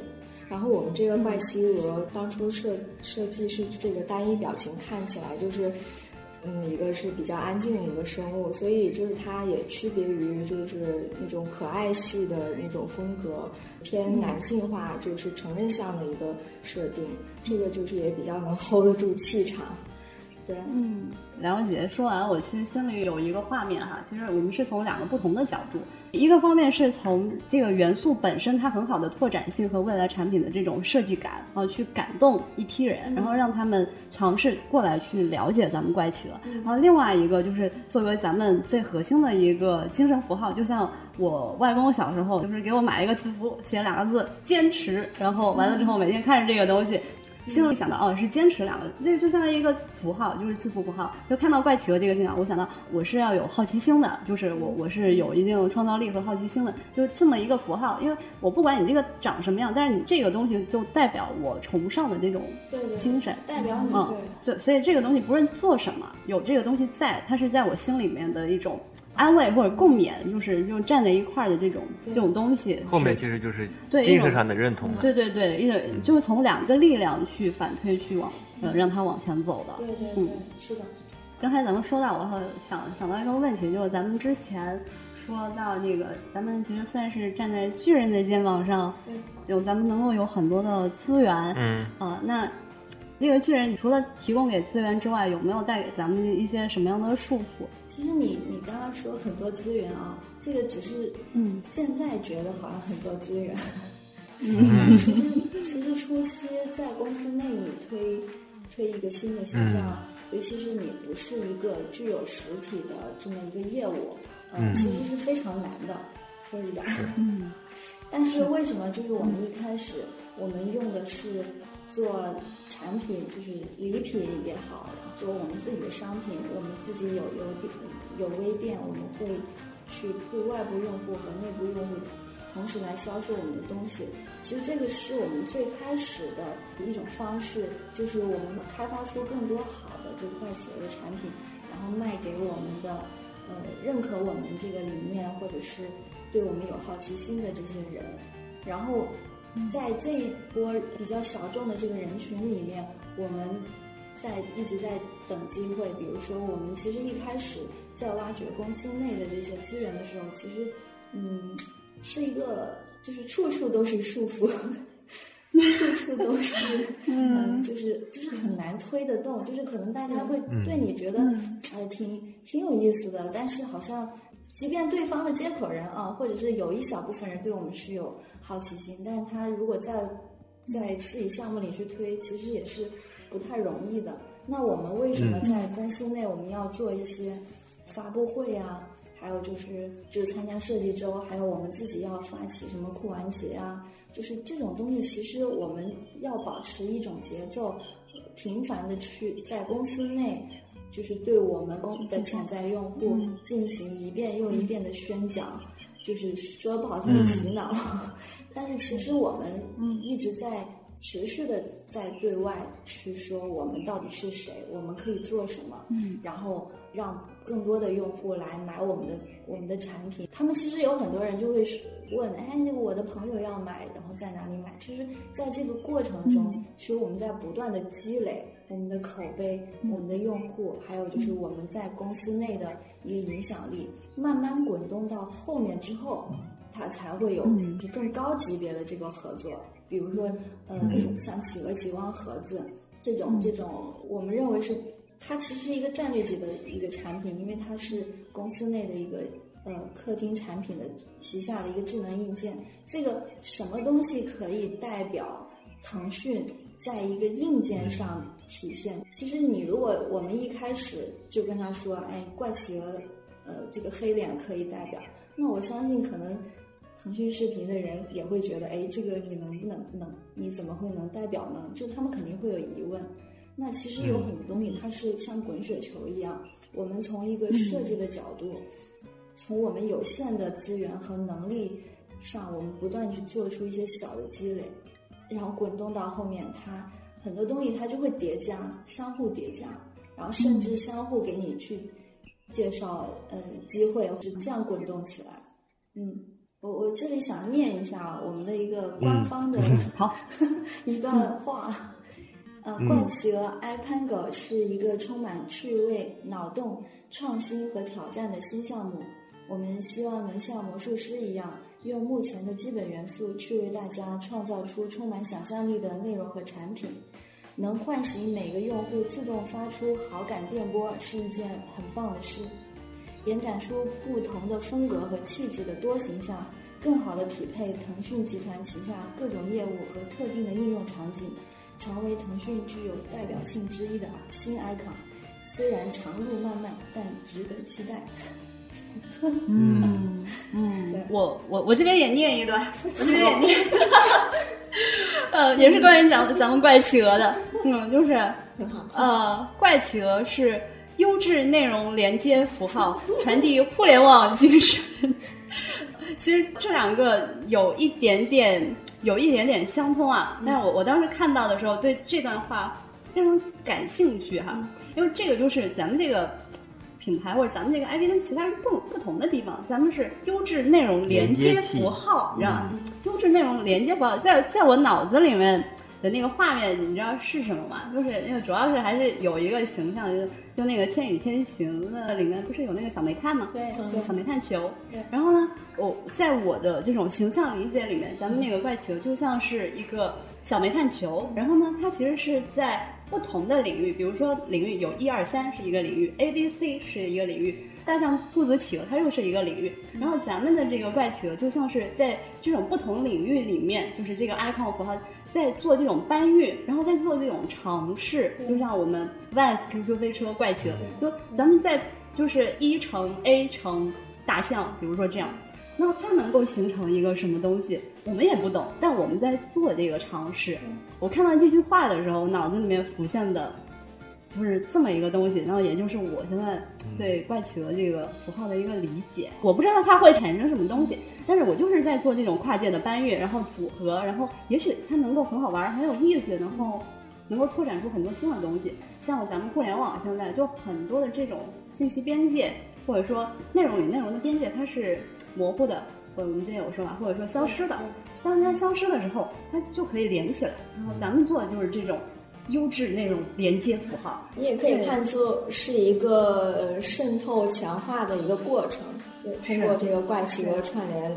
然后我们这个怪奇鹅当初设设计是这个单一表情，看起来就是。嗯，一个是比较安静的一个生物，所以就是它也区别于就是那种可爱系的那种风格，偏男性化，就是成人向的一个设定，这个就是也比较能 hold 得住气场。对，嗯，梁姐说完，我其实心里有一个画面哈。其实我们是从两个不同的角度，一个方面是从这个元素本身它很好的拓展性和未来产品的这种设计感啊，去感动一批人，然后让他们尝试过来去了解咱们怪企鹅。然后另外一个就是作为咱们最核心的一个精神符号，就像我外公小时候就是给我买一个字符，写两个字“坚持”，然后完了之后每天看着这个东西。心里想到哦，是坚持两个，这就像一个符号，就是字符符号。就看到怪企鹅这个信仰，我想到我是要有好奇心的，就是我我是有一定创造力和好奇心的，就这么一个符号。因为我不管你这个长什么样，但是你这个东西就代表我崇尚的这种精神，代表你。嗯，对，所以这个东西不论做什么，有这个东西在，它是在我心里面的一种。安慰或者共勉，就是就站在一块儿的这种这种东西，后面其实就是对精神上的认同。对对对，一种就是从两个力量去反推，去往呃让他往前走的。对对，嗯，是的。刚才咱们说到，我想想到一个问题，就是咱们之前说到那个，咱们其实算是站在巨人的肩膀上，有咱们能够有很多的资源，嗯啊那。这个巨人除了提供给资源之外，有没有带给咱们一些什么样的束缚？其实你你刚刚说很多资源啊，这个只是嗯，现在觉得好像很多资源。嗯，[LAUGHS] 其实其实初期在公司内你推推一个新的形象，尤其是你不是一个具有实体的这么一个业务，嗯，其实是非常难的，说实在。嗯。[LAUGHS] 但是为什么就是我们一开始我们用的是？做产品就是礼品也好，做我们自己的商品，我们自己有有店有微店，我们会去对外部用户和内部用户同时来销售我们的东西。其实这个是我们最开始的一种方式，就是我们开发出更多好的这个怪企鹅的产品，然后卖给我们的呃认可我们这个理念或者是对我们有好奇心的这些人，然后。在这一波比较小众的这个人群里面，我们在一直在等机会。比如说，我们其实一开始在挖掘公司内的这些资源的时候，其实嗯，是一个就是处处都是束缚，[LAUGHS] 处处都是嗯，就是就是很难推得动。就是可能大家会对你觉得哎挺挺有意思的，但是好像即便对方的接口人啊，或者是有一小部分人对我们是有好奇心，但是他如果在在自己项目里去推，其实也是不太容易的。那我们为什么在公司内我们要做一些发布会啊？还有就是就是参加设计周，还有我们自己要发起什么酷玩节啊？就是这种东西，其实我们要保持一种节奏，频繁的去在公司内，就是对我们公的潜在用户进行一遍又一遍的宣讲，就是说不好听的洗脑。[LAUGHS] 但是其实我们一直在。持续的在对外去说我们到底是谁，我们可以做什么，嗯，然后让更多的用户来买我们的我们的产品。他们其实有很多人就会问，哎，我的朋友要买，然后在哪里买？其实在这个过程中，其实我们在不断的积累我们的口碑、我们的用户，还有就是我们在公司内的一个影响力，慢慢滚动到后面之后，它才会有就更高级别的这个合作。比如说，呃，像企鹅极光盒子这种，这种我们认为是它其实是一个战略级的一个产品，因为它是公司内的一个呃客厅产品的旗下的一个智能硬件。这个什么东西可以代表腾讯在一个硬件上体现？其实你如果我们一开始就跟他说，哎，怪企鹅，呃，这个黑脸可以代表，那我相信可能。腾讯视频的人也会觉得，哎，这个你能不能能？你怎么会能代表呢？就他们肯定会有疑问。那其实有很多东西，它是像滚雪球一样，我们从一个设计的角度，从我们有限的资源和能力上，我们不断去做出一些小的积累，然后滚动到后面，它很多东西它就会叠加，相互叠加，然后甚至相互给你去介绍，呃，机会，就这样滚动起来，嗯。我我这里想念一下我们的一个官方的 [LAUGHS] 好 [LAUGHS] 一段话，呃，怪企鹅 iPango 是一个充满趣味、脑洞、创新和挑战的新项目。我们希望能像魔术师一样，用目前的基本元素去为大家创造出充满想象力的内容和产品。能唤醒每个用户自动发出好感电波，是一件很棒的事。延展出不同的风格和气质的多形象，更好的匹配腾讯集团旗下各种业务和特定的应用场景，成为腾讯具有代表性之一的新 icon。虽然长路漫漫，但值得期待。嗯嗯，我我我这边也念一段，[LAUGHS] 我这边也念，[LAUGHS] 呃，也是关于咱咱们怪企鹅的，嗯，就是呃，怪企鹅是。优质内容连接符号，传递互联网精神。[LAUGHS] 其实这两个有一点点，有一点点相通啊。但是我我当时看到的时候，对这段话非常感兴趣哈，因为这个就是咱们这个品牌或者咱们这个 IP 跟其他人不不同的地方。咱们是优质内容连接符号，你知道吗？优质内容连接符号，在在我脑子里面。的那个画面你知道是什么吗？就是那个主要是还是有一个形象，就就那个《千与千寻》的里面不是有那个小煤炭吗？对对，小煤炭球。对。然后呢，我在我的这种形象理解里面，咱们那个怪企鹅就像是一个小煤炭球。然后呢，它其实是在不同的领域，比如说领域有一二三是一个领域，A B C 是一个领域。大象、兔子、企鹅，它又是一个领域。然后咱们的这个怪企鹅，就像是在这种不同领域里面，就是这个 icon 符号在做这种搬运，然后在做这种尝试。就像我们 Vans QQ 飞车怪企鹅，就咱们在就是一乘 A 乘大象，比如说这样，那它能够形成一个什么东西，我们也不懂，但我们在做这个尝试。我看到这句话的时候，脑子里面浮现的。就是这么一个东西，然后也就是我现在对怪企鹅这个符号的一个理解。我不知道它会产生什么东西，但是我就是在做这种跨界的搬运，然后组合，然后也许它能够很好玩，很有意思，然后能够拓展出很多新的东西。像咱们互联网现在就很多的这种信息边界，或者说内容与内容的边界，它是模糊的，我们之前有说嘛，或者说消失的。当它消失的时候，它就可以连起来。然后咱们做的就是这种。优质内容连接符号，你也可以看作是一个渗透强化的一个过程。对，通过这个怪企鹅串联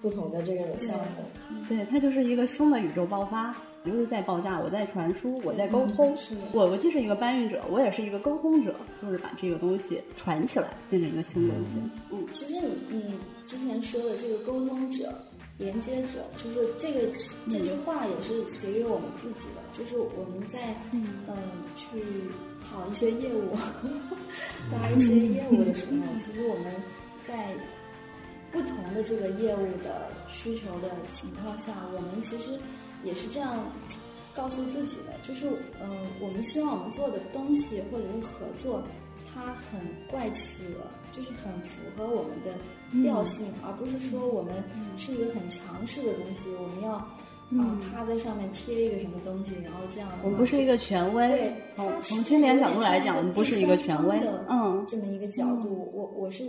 不同的这种项目，对，它就是一个新的宇宙爆发。就是在报价，我在传输，我在沟通。我我既是一个搬运者，我也是一个沟通者，就是把这个东西传起来，变成一个新东西。嗯，其实你你之前说的这个沟通者。连接者就是这个这句话也是写给我们自己的，就是我们在嗯去跑一些业务，拉一些业务的时候，其实我们在不同的这个业务的需求的情况下，我们其实也是这样告诉自己的，就是嗯，我们希望我们做的东西或者是合作，它很怪企鹅。就是很符合我们的调性，而不是说我们是一个很强势的东西，我们要啊趴在上面贴一个什么东西，然后这样。我们不是一个权威。对，从从经典角度来讲，我们不是一个权威。嗯，这么一个角度，我我是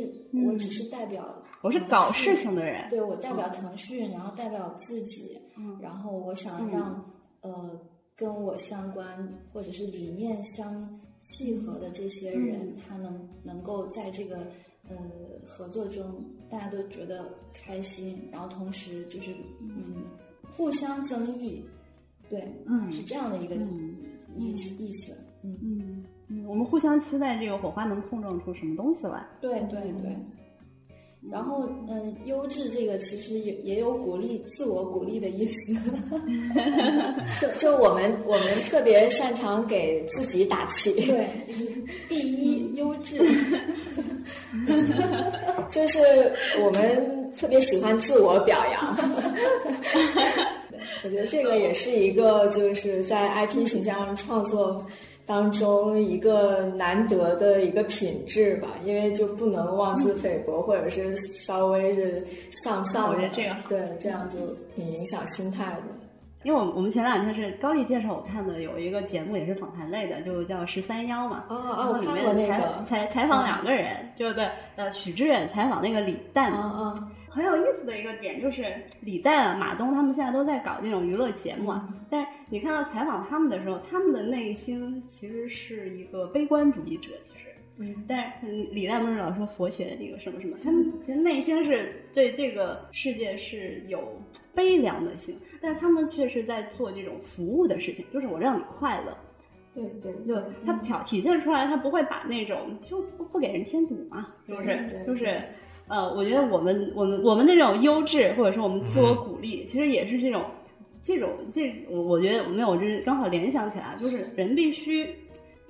我只是代表，我是搞事情的人。对，我代表腾讯，然后代表自己，然后我想让呃跟我相关或者是理念相。契合的这些人，他能能够在这个呃合作中，大家都觉得开心，然后同时就是嗯互相增益，对，嗯，是这样的一个意意思，嗯嗯嗯，我们互相期待这个火花能碰撞出什么东西来，对对对。然后，嗯，优质这个其实也也有鼓励、自我鼓励的意思。[LAUGHS] 就就我们我们特别擅长给自己打气。对，就是 [LAUGHS] 第一优质。[LAUGHS] 就是我们特别喜欢自我表扬。[LAUGHS] 我觉得这个也是一个就是在 IP 形象创作。当中一个难得的一个品质吧，因为就不能妄自菲薄，或者是稍微的丧丧。我觉得这个对，这样就挺影响心态的。因为我我们前两天是高丽介绍我看的，有一个节目也是访谈类的，就叫十三幺嘛。哦哦，然后里面采采采访两个人，就对，呃，许知远采访那个李诞。嗯嗯。很有意思的一个点就是李诞、马东他们现在都在搞这种娱乐节目啊，但是你看到采访他们的时候，他们的内心其实是一个悲观主义者，其实，嗯，但是李诞不是老说佛学那个什么什么，他们其实内心是对这个世界是有悲凉的心，但是他们却是在做这种服务的事情，就是我让你快乐，对对，就他体体现出来，他不会把那种就不不给人添堵嘛，是不是？就是。呃，我觉得我们我们我们的这种优质，或者说我们自我鼓励，其实也是这种这种这，我我觉得没有，我就是刚好联想起来，就是人必须。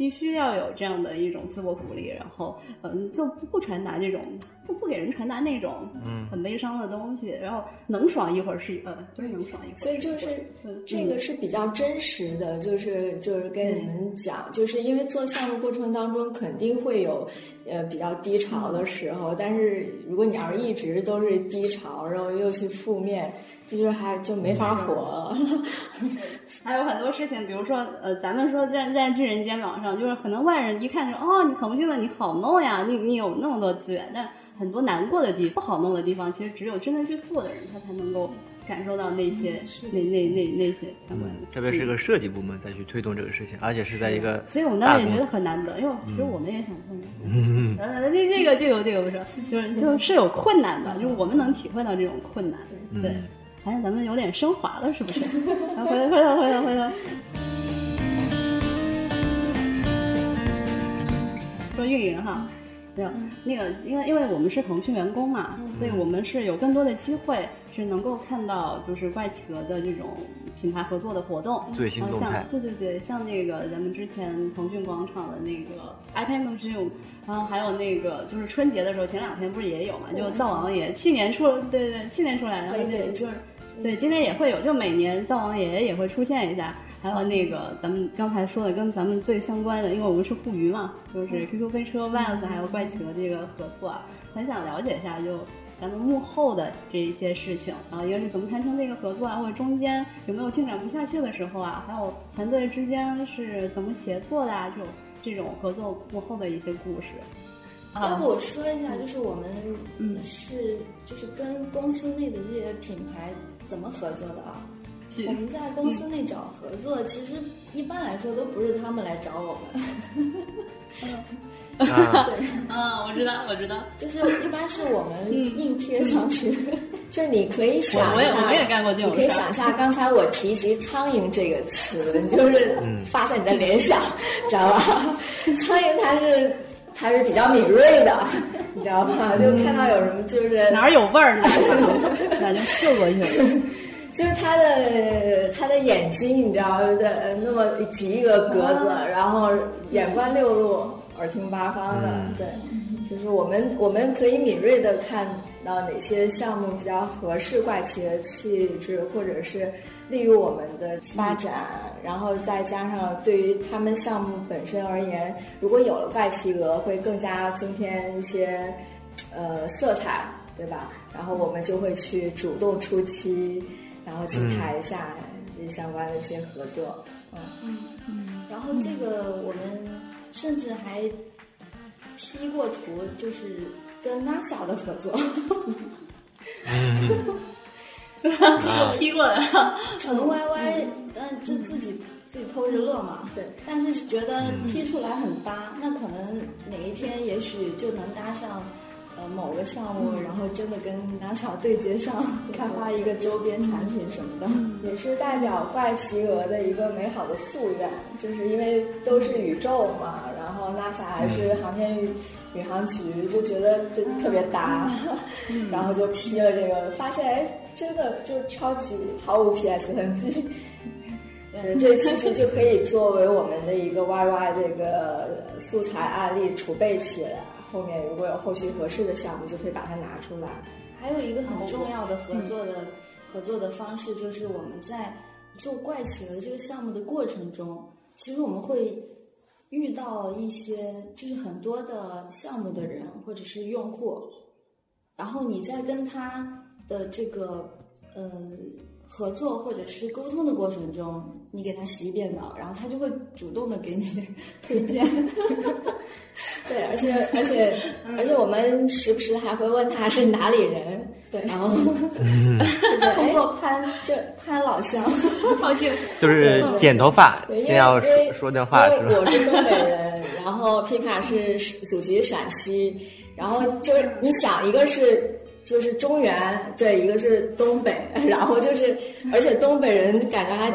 必须要有这样的一种自我鼓励，然后嗯，就不传达这种不不给人传达那种嗯很悲伤的东西，然后能爽一会儿是呃，就是能爽一会儿。所以就是这个是比较真实的，就是就是跟你们讲，就是因为做项目过程当中肯定会有呃比较低潮的时候，但是如果你要是一直都是低潮，然后又去负面。就是还就没法活，[LAUGHS] 还有很多事情，比如说，呃，咱们说站在巨人肩膀上，就是可能外人一看说，哦，你腾讯的你好弄呀，你你有那么多资源，但很多难过的地方、不好弄的地方，其实只有真的去做的人，他才能够感受到那些那那那那些相关的。特别是一个设计部门再去推动这个事情，而且是在一个，所以我们当时也觉得很难得，因为其实我们也想做。[LAUGHS] 呃，那这个这个这个不是，就是就是有困难的，就是我们能体会到这种困难，对。好像咱们有点升华了，是不是？回头回头回头回头，说运营哈，没有那个，因为因为我们是腾讯员工嘛，所以我们是有更多的机会是能够看到就是怪企鹅的这种品牌合作的活动，最新动态。对对对，像那个咱们之前腾讯广场的那个 iPad Museum，然后还有那个就是春节的时候，前两天不是也有嘛？就灶王爷去年出，对对对，去年出来，然后就就是。对，今年也会有，就每年灶王爷也会出现一下。还有那个咱们刚才说的，跟咱们最相关的，因为我们是互娱嘛，就是 QQ 飞车、Vans 还有怪企鹅这个合作啊，很想了解一下，就咱们幕后的这一些事情啊，一个是怎么谈成这个合作啊，或者中间有没有进展不下去的时候啊，还有团队之间是怎么协作的啊，这种这种合作幕后的一些故事。要不我说一下，就是我们嗯是就是跟公司内的这些品牌怎么合作的啊？我们在公司内找合作，其实一般来说都不是他们来找我们，[LAUGHS] 啊，啊，我知道，我知道，就是一般是我们硬贴上去。[LAUGHS] 就是你可以想我我也一下我也干过这种你可以想一下，刚才我提及“苍蝇”这个词，你就是发散你的联想，知道吧？苍蝇它是它是比较敏锐的，[LAUGHS] 你知道吧？就看到有什么就是哪儿有味儿呢，[LAUGHS] 那就嗅过去了。[LAUGHS] 就是他的他的眼睛，你知道的，那么几亿个格子，然后眼观六路，耳听八方的，嗯对，就是我们我们可以敏锐的看到哪些项目比较合适怪奇的气质，或者是利于我们的发展，然后再加上对于他们项目本身而言，如果有了怪奇额，会更加增添一些呃色彩，对吧？然后我们就会去主动出击。然后去谈一下这相关的一些合作，嗯嗯嗯然后这个我们甚至还 P 过图，就是跟 NASA 的合作，[LAUGHS] 批过的，很 YY，但就自己自己偷着乐嘛。对，但是觉得 P 出来很搭，那可能哪一天也许就能搭上。呃，某个项目，然后真的跟 NASA 对接上，开发一个周边产品什么的，也是代表怪奇鹅的一个美好的夙愿，就是因为都是宇宙嘛，然后 NASA 还是航天宇宇航局，就觉得就特别搭，然后就批了这个，发现哎，真的就超级毫无 PS 痕迹。嗯，这其实就可以作为我们的一个 YY 这个素材案例储备起来。后面如果有后续合适的项目，就可以把它拿出来。还有一个很重要的合作的、合作的方式，就是我们在做怪奇的这个项目的过程中，其实我们会遇到一些就是很多的项目的人或者是用户，然后你在跟他的这个呃合作或者是沟通的过程中，你给他洗一遍脑，然后他就会主动的给你 [LAUGHS] 推荐。[LAUGHS] 对，而且而且而且我们时不时还会问他是哪里人，对，然后通过攀就攀老乡，靠近，就是 [LAUGHS] 剪头发，因为先要因为说段话是吧？因为我是东北人，然后皮卡是祖籍陕西，然后就是你想，一个是。就是中原，对，一个是东北，然后就是，而且东北人感觉还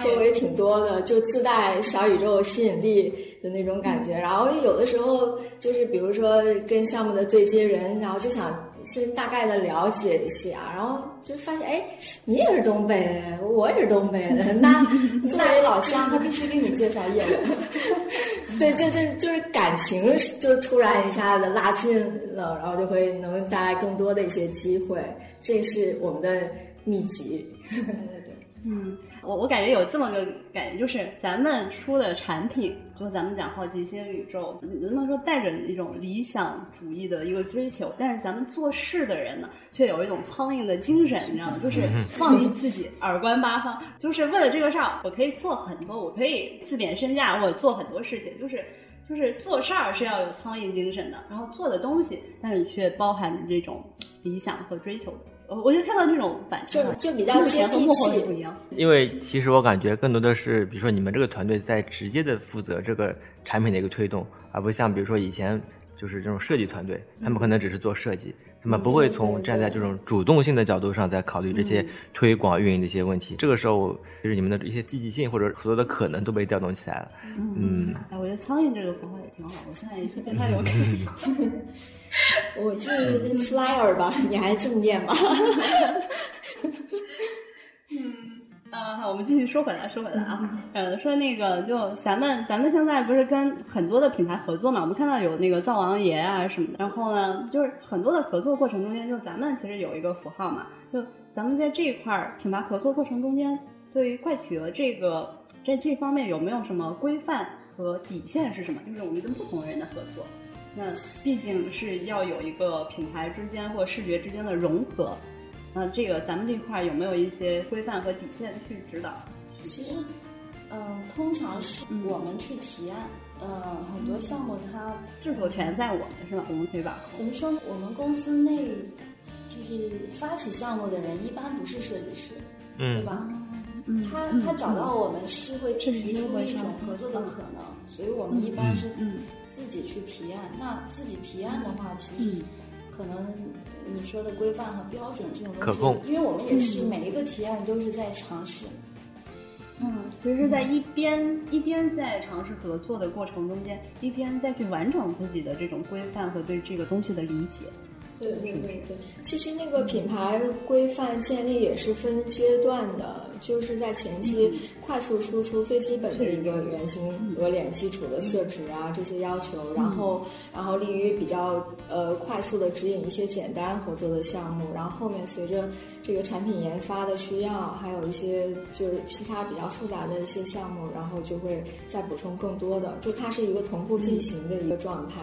周围挺多的，就自带小宇宙吸引力的那种感觉。然后有的时候就是，比如说跟项目的对接人，然后就想先大概的了解一下，然后就发现，哎，你也是东北的，我也是东北的，那 [LAUGHS] 作为老乡，他必须给你介绍业务。[LAUGHS] 对，就就就是感情就突然一下子拉近了，然后就会能带来更多的一些机会，这是我们的秘籍。[LAUGHS] 对对对，嗯，我我感觉有这么个感觉，就是咱们出的产品，就咱们讲好奇心宇宙，能不能说带着一种理想主义的一个追求，但是咱们做事的人呢，却有一种苍蝇的精神，你知道吗？就是忘记自己耳观八方，就是为了这个事儿，我可以做很多，我可以自贬身价，我做很多事情，就是。就是做事儿是要有苍蝇精神的，然后做的东西，但是却包含着这种理想和追求的。我我就看到这种反差，就就比较前和幕后是不一样。因为其实我感觉更多的是，比如说你们这个团队在直接的负责这个产品的一个推动，而不像比如说以前就是这种设计团队，他们可能只是做设计，他们不会从站在这种主动性的角度上在考虑这些推广运营的一些问题。这个时候，就是你们的一些积极性或者所有的可能都被调动起来了。嗯，哎，我觉得苍蝇这个符号也挺好，我现在也是对它有 [LAUGHS] 感觉。[LAUGHS] 我这 flyer 吧，你还正念吗？[LAUGHS] 呃，我们继续说回来，说回来啊，呃，说那个，就咱们咱们现在不是跟很多的品牌合作嘛？我们看到有那个灶王爷啊什么的，然后呢，就是很多的合作过程中间，就咱们其实有一个符号嘛，就咱们在这一块儿品牌合作过程中间，对于怪企鹅这个在这方面有没有什么规范和底线是什么？就是我们跟不同的人的合作，那毕竟是要有一个品牌之间或视觉之间的融合。那这个咱们这块有没有一些规范和底线去指导？其实，嗯，通常是我们去提案，呃，很多项目它制作权在我们是吧？我们可以把控。怎么说呢？我们公司内就是发起项目的人一般不是设计师，嗯对吧？他他找到我们是会提出一种合作的可能，所以我们一般是自己去提案。那自己提案的话，其实可能你说的规范和标准这种东西，因为我们也是每一个提案都是在尝试。嗯，其实，在一边一边在尝试合作的过程中间，一边再去完成自己的这种规范和对这个东西的理解。对对对。对，其实那个品牌规范建立也是分阶段的，就是在前期快速输出最基本的一个原型额脸基础的色值啊这些要求，然后然后利于比较呃快速的指引一些简单合作的项目，然后后面随着这个产品研发的需要，还有一些就是其他比较复杂的一些项目，然后就会再补充更多的，就它是一个同步进行的一个状态。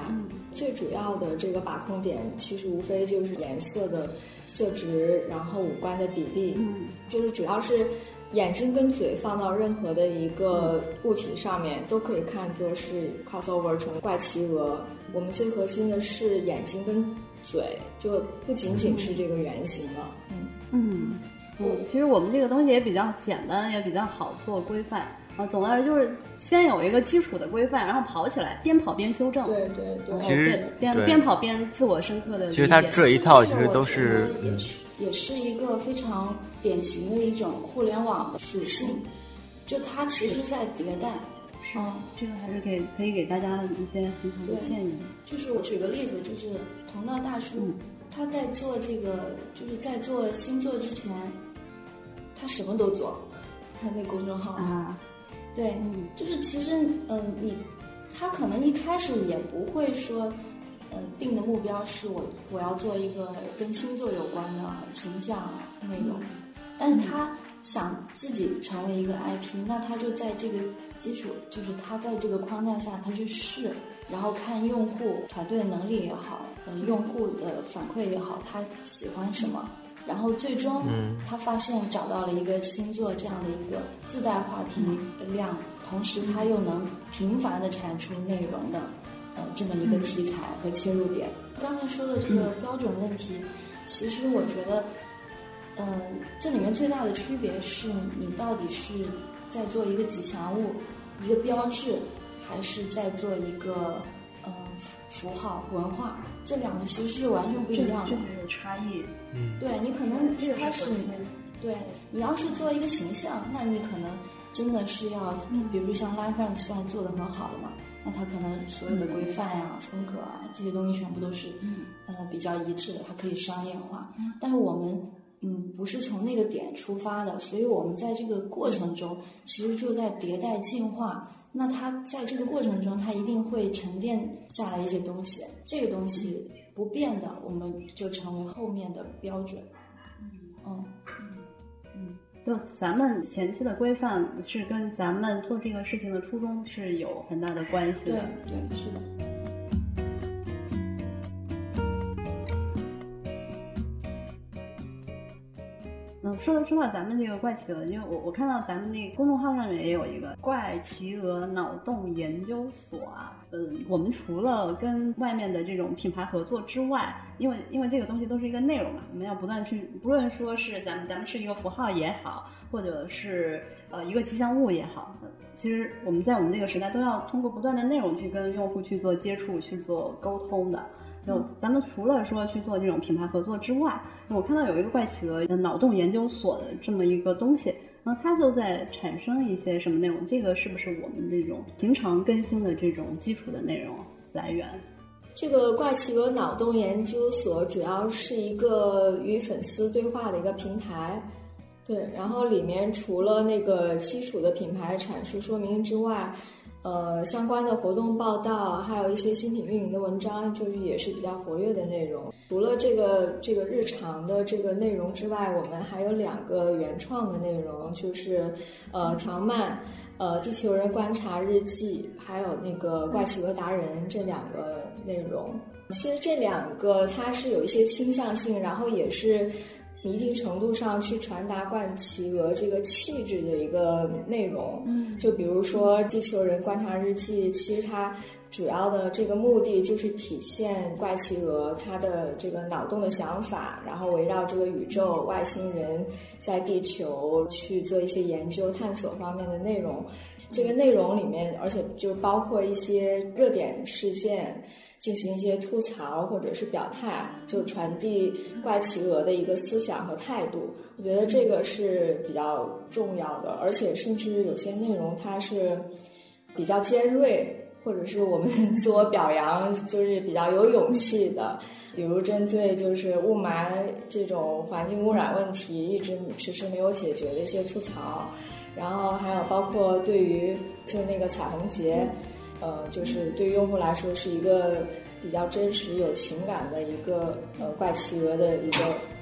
最主要的这个把控点其实无非就是颜色的色值，然后五官的比例，嗯，就是主要是眼睛跟嘴放到任何的一个物体上面都可以看作是 cosover 成怪奇鹅。我们最核心的是眼睛跟嘴，就不仅仅是这个原型了。嗯嗯嗯，其实我们这个东西也比较简单，也比较好做规范。啊，总的来说就是先有一个基础的规范，然后跑起来，边跑边修正。对对对。其实边边跑边自我深刻的。其实它这一套其实都是也是也是一个非常典型的一种互联网属性，就它其实在迭代。是，这个还是给可以给大家一些很好的建议。就是我举个例子，就是同道大叔，他在做这个，就是在做星座之前，他什么都做，他那公众号啊。对，就是其实，嗯，你他可能一开始也不会说，呃，定的目标是我我要做一个跟星座有关的形象内容，但是他想自己成为一个 IP，那他就在这个基础，就是他在这个框架下，他去试，然后看用户团队能力也好，呃，用户的反馈也好，他喜欢什么。然后最终，他发现找到了一个星座这样的一个自带话题量，同时他又能频繁的产出内容的，呃，这么一个题材和切入点。刚才说的这个标准问题，其实我觉得，呃，这里面最大的区别是你到底是在做一个吉祥物、一个标志，还是在做一个呃符号文化？这两个其实是完全不一样的，这是有差异。嗯，对你可能一开始，对你要是做一个形象，那你可能真的是要，比如像 Line Fans 算做的很好的嘛，那它可能所有的规范呀、风格啊这些东西全部都是，呃，比较一致的，它可以商业化。但是我们，嗯，不是从那个点出发的，所以我们在这个过程中其实就在迭代进化。那它在这个过程中，它一定会沉淀下来一些东西，这个东西不变的，我们就成为后面的标准。嗯嗯嗯，就咱们前期的规范是跟咱们做这个事情的初衷是有很大的关系的。对对，是的。说到说到咱们这个怪企鹅，因为我我看到咱们那个公众号上面也有一个怪企鹅脑洞研究所啊。嗯，我们除了跟外面的这种品牌合作之外，因为因为这个东西都是一个内容嘛，我们要不断去，不论说是咱们咱们是一个符号也好，或者是呃一个吉祥物也好，其实我们在我们这个时代都要通过不断的内容去跟用户去做接触、去做沟通的。就咱们除了说去做这种品牌合作之外，我看到有一个怪企鹅脑洞研究所的这么一个东西，然后它都在产生一些什么内容？这个是不是我们这种平常更新的这种基础的内容来源？这个怪企鹅脑洞研究所主要是一个与粉丝对话的一个平台，对，然后里面除了那个基础的品牌阐述说明之外。呃，相关的活动报道，还有一些新品运营的文章，就是也是比较活跃的内容。除了这个这个日常的这个内容之外，我们还有两个原创的内容，就是呃条漫、呃地球人观察日记，还有那个怪企鹅达人这两个内容。其实这两个它是有一些倾向性，然后也是。一定程度上去传达冠企鹅这个气质的一个内容。嗯，就比如说《地球人观察日记》，其实它主要的这个目的就是体现怪企鹅它的这个脑洞的想法，然后围绕这个宇宙、外星人在地球去做一些研究探索方面的内容。这个内容里面，而且就包括一些热点事件。进行一些吐槽或者是表态，就传递怪企鹅的一个思想和态度。我觉得这个是比较重要的，而且甚至有些内容它是比较尖锐，或者是我们 [LAUGHS] 自我表扬，就是比较有勇气的。比如针对就是雾霾这种环境污染问题一直迟迟没有解决的一些吐槽，然后还有包括对于就那个彩虹节。呃，就是对于用户来说是一个比较真实、有情感的一个呃怪企鹅的一个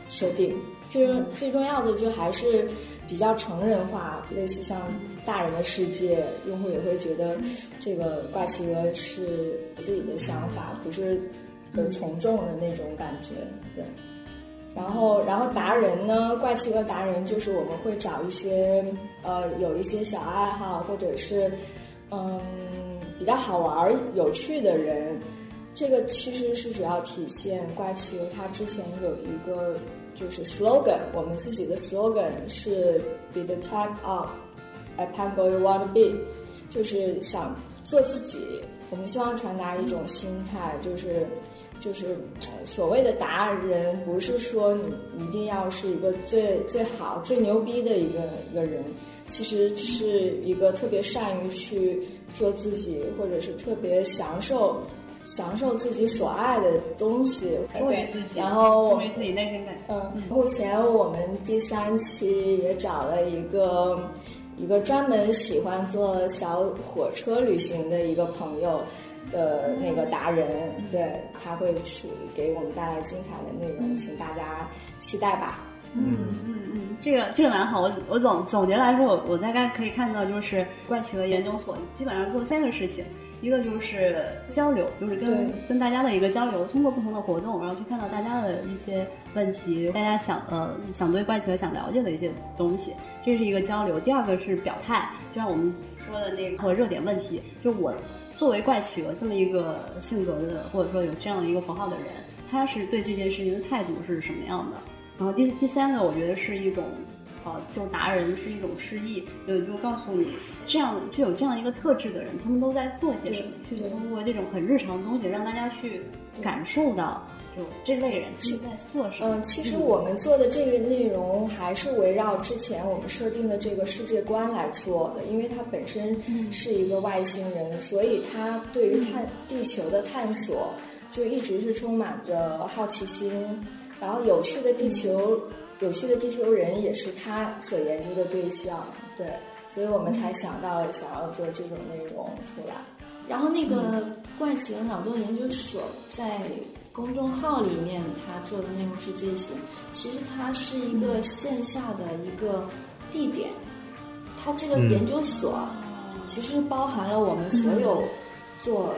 设定。就是最重要的，就还是比较成人化，类似像大人的世界，用户也会觉得这个怪企鹅是自己的想法，不是呃从众的那种感觉。对。然后，然后达人呢，怪企鹅达人就是我们会找一些呃有一些小爱好，或者是嗯。比较好玩、有趣的人，这个其实是主要体现怪奇鹅。它之前有一个就是 slogan，我们自己的 slogan 是 “Be the type of a penguin you want to be”，就是想做自己。我们希望传达一种心态，就是就是所谓的达人，不是说你一定要是一个最最好、最牛逼的一个一个人，其实是一个特别善于去。做自己，或者是特别享受享受自己所爱的东西，然后忠于自己内心感。嗯，目前我们第三期也找了一个一个专门喜欢坐小火车旅行的一个朋友的那个达人，对他会去给我们带来精彩的内容，请大家期待吧。嗯嗯嗯，这个这个蛮好。我我总总结来说，我我大概可以看到，就是怪企鹅研究所基本上做三个事情，一个就是交流，就是跟跟大家的一个交流，通过不同的活动，然后去看到大家的一些问题，大家想呃想对怪企鹅想了解的一些东西，这是一个交流。第二个是表态，就像我们说的那个热点问题，就我作为怪企鹅这么一个性格的，或者说有这样的一个符号的人，他是对这件事情的态度是什么样的？然后第第三个，我觉得是一种，呃，就达人是一种示意，就就告诉你，这样具有这样一个特质的人，他们都在做些什么，去通过这种很日常的东西，让大家去感受到，就这类人是在做什么。嗯，其实我们做的这个内容还是围绕之前我们设定的这个世界观来做的，因为他本身是一个外星人，所以他对于探地球的探索就一直是充满着好奇心。然后有趣的地球，有趣的地球人也是他所研究的对象，对，所以我们才想到想要做这种内容出来。然后那个怪企鹅脑洞研究所在公众号里面，他做的内容是这些。其实它是一个线下的一个地点，它这个研究所其实包含了我们所有做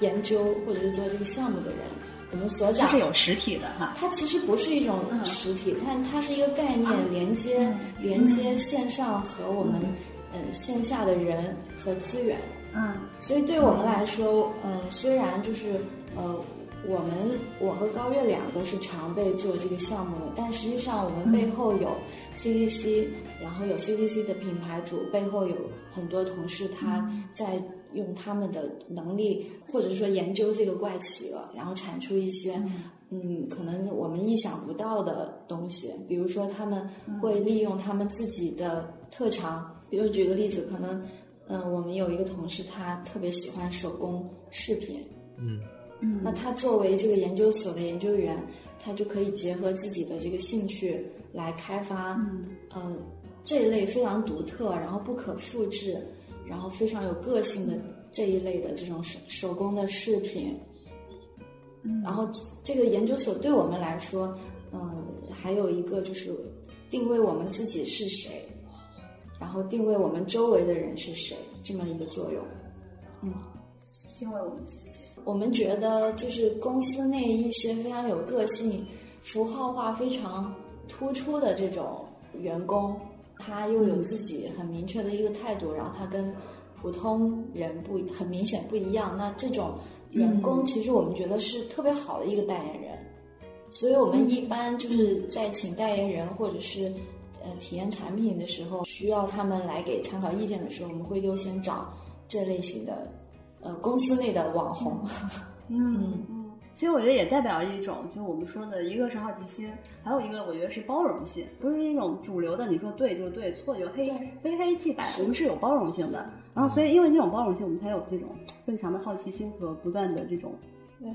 研究或者是做这个项目的人。我们所讲是有实体的哈，它其实不是一种实体，但它是一个概念，连接连接线上和我们嗯线下的人和资源。嗯，所以对我们来说，嗯，虽然就是呃，我们我和高月两个是常备做这个项目的，但实际上我们背后有 CDC，然后有 CDC 的品牌主，背后有很多同事他在。用他们的能力，或者说研究这个怪企鹅，然后产出一些，嗯，可能我们意想不到的东西。比如说，他们会利用他们自己的特长。比如举个例子，可能，嗯，我们有一个同事，他特别喜欢手工饰品，嗯嗯，那他作为这个研究所的研究员，他就可以结合自己的这个兴趣来开发，嗯，这一类非常独特，然后不可复制。然后非常有个性的这一类的这种手手工的饰品，然后这个研究所对我们来说，嗯，还有一个就是定位我们自己是谁，然后定位我们周围的人是谁这么一个作用，嗯，定位我们自己。我们觉得就是公司内一些非常有个性、符号化非常突出的这种员工，他又有自己很明确的一个态度，然后他跟普通人不很明显不一样。那这种员工，其实我们觉得是特别好的一个代言人。所以我们一般就是在请代言人或者是呃体验产品的时候，需要他们来给参考意见的时候，我们会优先找这类型的呃公司内的网红。嗯 [LAUGHS] 嗯，其实我觉得也代表一种，就是我们说的一个是好奇心，还有一个我觉得是包容性，不是一种主流的，你说对就是对，错就黑，非黑即白，我们是有包容性的。然后所以因为这种包容性，我们才有这种更强的好奇心和不断的这种。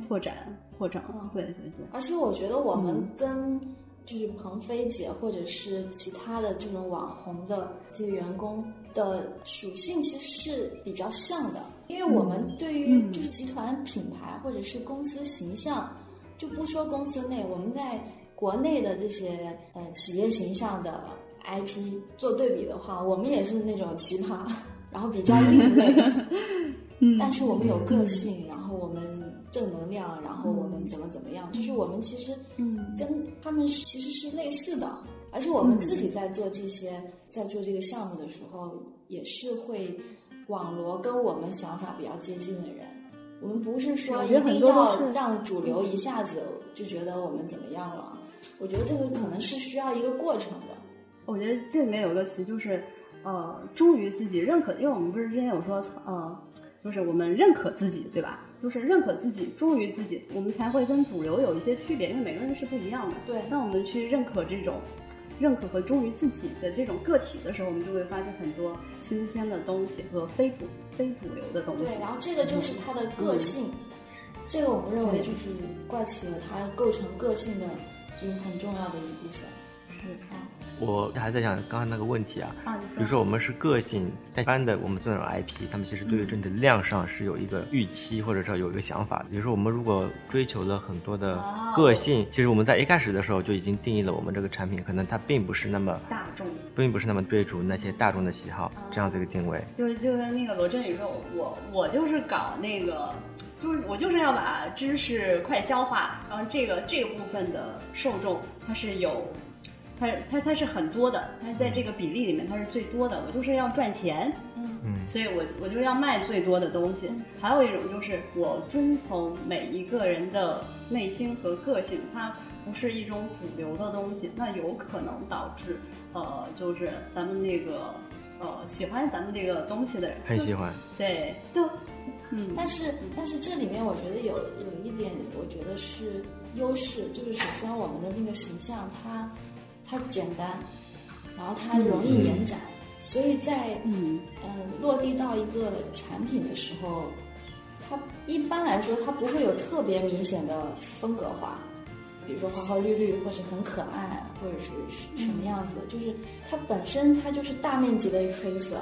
拓展、扩张，对对对。而且我觉得我们跟就是鹏飞姐或者是其他的这种网红的这些员工的属性其实是比较像的，因为我们对于就是集团品牌或者是公司形象，就不说公司内，我们在国内的这些呃企业形象的 IP 做对比的话，我们也是那种奇葩，[LAUGHS] 然后比较另类，[LAUGHS] 但是我们有个性，然后我们。正能量，然后我们怎么怎么样？就是我们其实，嗯，跟他们是其实是类似的，而且我们自己在做这些，在做这个项目的时候，也是会网罗跟我们想法比较接近的人。我们不是说一定要让主流一下子就觉得我们怎么样了。我觉得这个可能是需要一个过程的。我觉得这里面有一个词就是，呃，忠于自己，认可。因为我们不是之前有说，呃，就是我们认可自己，对吧？就是认可自己，忠于自己，我们才会跟主流有一些区别，因为每个人是不一样的。对，那我们去认可这种，认可和忠于自己的这种个体的时候，我们就会发现很多新鲜的东西和非主非主流的东西。对，然后这个就是他的个性，这个我们认为就是怪奇了，他构成个性的，就是很重要的一部分。我还在想刚才那个问题啊，比如说我们是个性，但一般的我们做那种 IP，他们其实对于整体量上是有一个预期，或者说有一个想法。比如说我们如果追求了很多的个性，其实我们在一开始的时候就已经定义了我们这个产品，可能它并不是那么大众，并不是那么追逐那些大众的喜好，这样子一个定位。就是就跟那个罗振宇说，我我就是搞那个，就是我就是要把知识快消化，然后这个这个部分的受众它是有。它它它是很多的，它在这个比例里面它是最多的。我就是要赚钱，嗯，所以我我就要卖最多的东西。还有一种就是我遵从每一个人的内心和个性，它不是一种主流的东西，那有可能导致呃，就是咱们那个呃喜欢咱们这个东西的人很喜欢，对，就嗯，但是但是这里面我觉得有有一点，我觉得是优势，就是首先我们的那个形象它。它简单，然后它容易延展，所以在嗯。呃落地到一个产品的时候，它一般来说它不会有特别明显的风格化，比如说花花绿绿或者很可爱或者是什么样子的，就是它本身它就是大面积的黑色，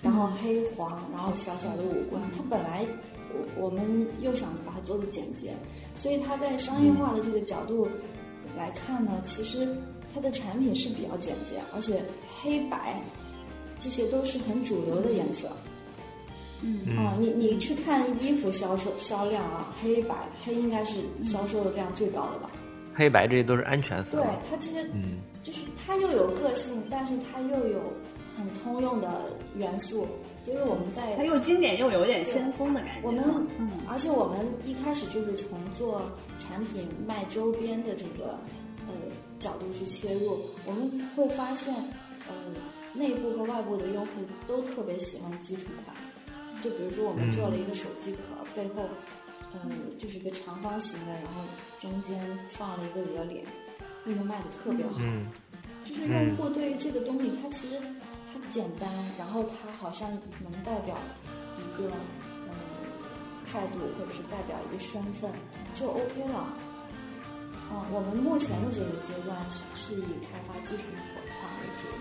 然后黑黄，然后小小的五官，它本来我我们又想把它做的简洁，所以它在商业化的这个角度来看呢，其实。它的产品是比较简洁，而且黑白这些都是很主流的颜色。嗯啊，你你去看衣服销售销量啊，黑白黑应该是销售量最高的吧？黑白这些都是安全色。对它其实，嗯，就是它又有个性，但是它又有很通用的元素，所以我们在它又经典又有点先锋的感觉。我们嗯，而且我们一开始就是从做产品卖周边的这个。角度去切入，我们会发现，呃，内部和外部的用户都特别喜欢基础款。就比如说，我们做了一个手机壳，背后，呃，就是一个长方形的，然后中间放了一个鹅脸，那个卖的特别好。就是用户对于这个东西，它其实它简单，然后它好像能代表一个呃态度，或者是代表一个身份，就 OK 了。我们目前的这个阶段是是以开发技术款为主的。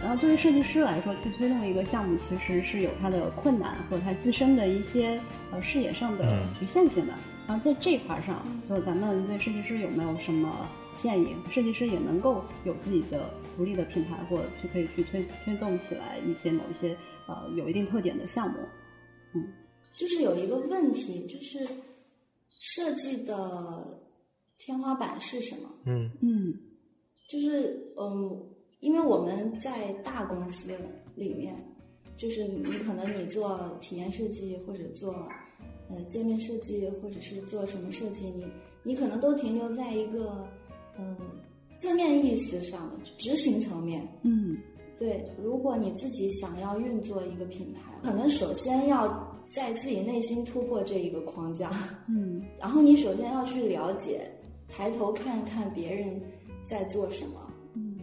然后，对于设计师来说，去推动一个项目，其实是有它的困难和他自身的一些呃视野上的局限性的。然后在这块上，就咱们对设计师有没有什么建议？设计师也能够有自己的独立的品牌，或者去可以去推推动起来一些某一些呃有一定特点的项目。嗯，就是有一个问题，就是设计的天花板是什么？嗯嗯就是嗯，因为我们在大公司里面，就是你可能你做体验设计或者做呃界面设计，或者是做什么设计，你你可能都停留在一个嗯、字面意思上的执行层面。嗯。对，如果你自己想要运作一个品牌，可能首先要在自己内心突破这一个框架，[LAUGHS] 嗯。然后你首先要去了解，抬头看一看别人在做什么，嗯。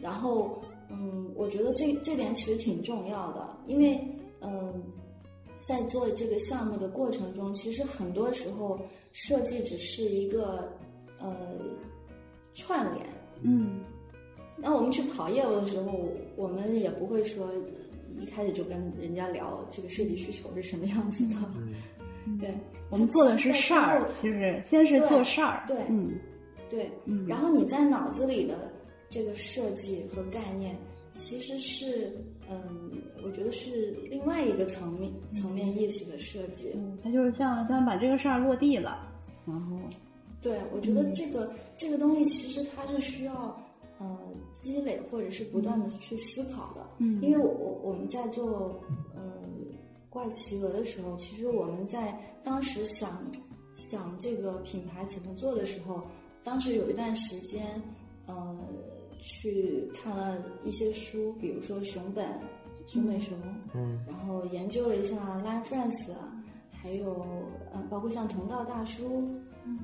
然后嗯，我觉得这这点其实挺重要的，因为嗯，在做这个项目的过程中，其实很多时候设计只是一个呃串联。嗯那我们去跑业务的时候，我们也不会说一开始就跟人家聊这个设计需求是什么样子的。[LAUGHS] 对，我们做的是事儿，其实就是先是做事儿，对嗯对，嗯然后你在脑子里的这个设计和概念，其实是嗯，我觉得是另外一个层面层面意思的设计。嗯，它就是像像把这个事儿落地了，然后对，我觉得这个、这个东西其实它是需要呃积累或者是不断的去思考的。嗯因为我我我们在做呃怪企鹅的时候，其实我们在当时想想这个品牌怎么做的时候，当时有一段时间呃去看了一些书，比如说熊本、熊美熊，嗯然后研究了一下 Line France，还有呃，包括像同道大叔、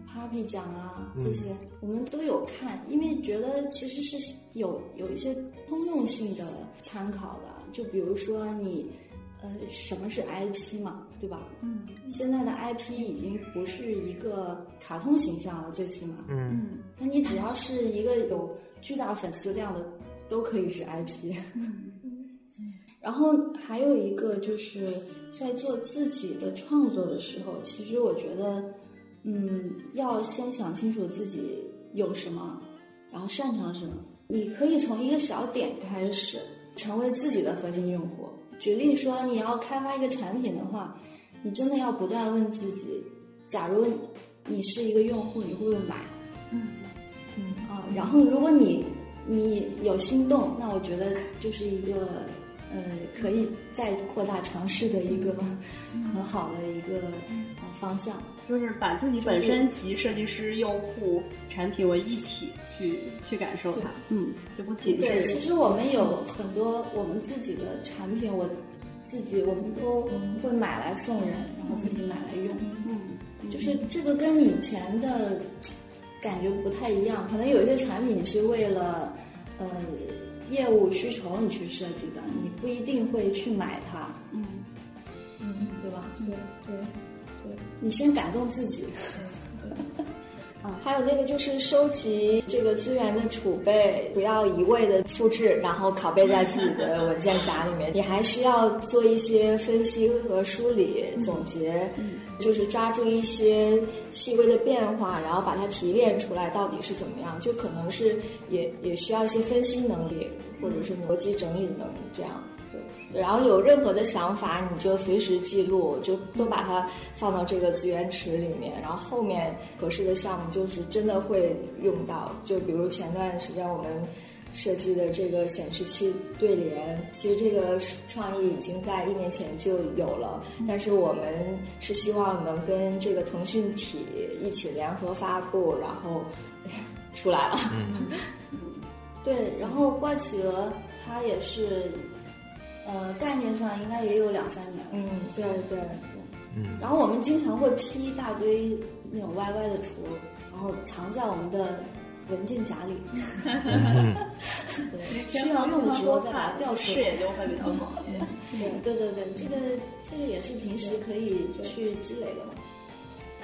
Papi 奖啊这些，我们都有看，因为觉得其实是有有一些通用性的参考的。就比如说你呃，什么是 IP 嘛，对吧？嗯现在的 IP 已经不是一个卡通形象了，最起码。嗯那你只要是一个有巨大粉丝量的，都可以是 IP。然后还有一个就是在做自己的创作的时候，其实我觉得，嗯，要先想清楚自己有什么，然后擅长什么。你可以从一个小点开始，成为自己的核心用户。举例说，你要开发一个产品的话，你真的要不断问自己：假如你是一个用户，你会不会买？嗯嗯啊，然后如果你你有心动，那我觉得就是一个呃可以再扩大尝试的一个很好的一个呃方向。就是把自己本身及设计师、用户、产品为一体去去感受它，嗯，就不仅对，是其实我们有很多我们自己的产品，我自己我们都会买来送人，然后自己买来用。嗯就是这个跟以前的感觉不太一样，可能有一些产品是为了呃业务需求你去设计的，你不一定会去买它，嗯嗯，对吧？对对对。你先感动自己。还有那个就是收集这个资源的储备，不要一味的复制，然后拷贝在自己的文件夹里面。你还需要做一些分析和梳理、总结，就是抓住一些细微的变化，然后把它提炼出来到底是怎么样。就可能是也也需要一些分析能力，或者是逻辑整理能力这样。对，然后有任何的想法，你就随时记录，就都把它放到这个资源池里面。然后后面合适的项目就是真的会用到。就比如前段时间我们设计的这个显示器对联，其实这个创意已经在一年前就有了，但是我们是希望能跟这个腾讯体一起联合发布，然后 [LAUGHS] 出来了。嗯 [LAUGHS] 对，然后怪企鹅它也是，呃，概念上应该也有两三年了。嗯，对对对。嗯然后我们经常会 P 一大堆那种歪歪的图，然后藏在我们的文件夹里。[LAUGHS] 嗯对，需要用的时候再把它调出来。视野就会比较广。[LAUGHS] 对。对对对，这个这个也是平时可以去积累的嘛。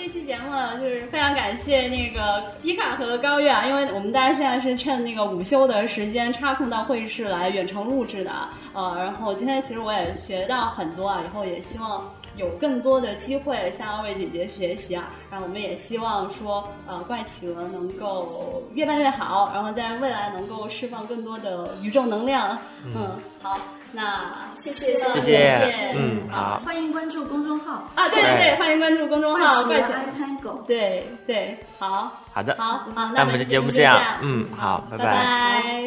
这期节目就是非常感谢那个皮卡和高月啊，因为我们大家现在是趁那个午休的时间插空到会议室来远程录制的，呃，然后今天其实我也学到很多啊，以后也希望有更多的机会向二位姐姐学习啊，然后我们也希望说，呃，怪企鹅能够越办越好，然后在未来能够释放更多的宇宙能量，嗯，好，那谢谢谢谢，嗯，好，欢迎关注公众号。啊，对对对，欢迎关注公众号“怪奇。iPango”。对对，好，好的，好好，那我们的节目这样，嗯，好，拜拜。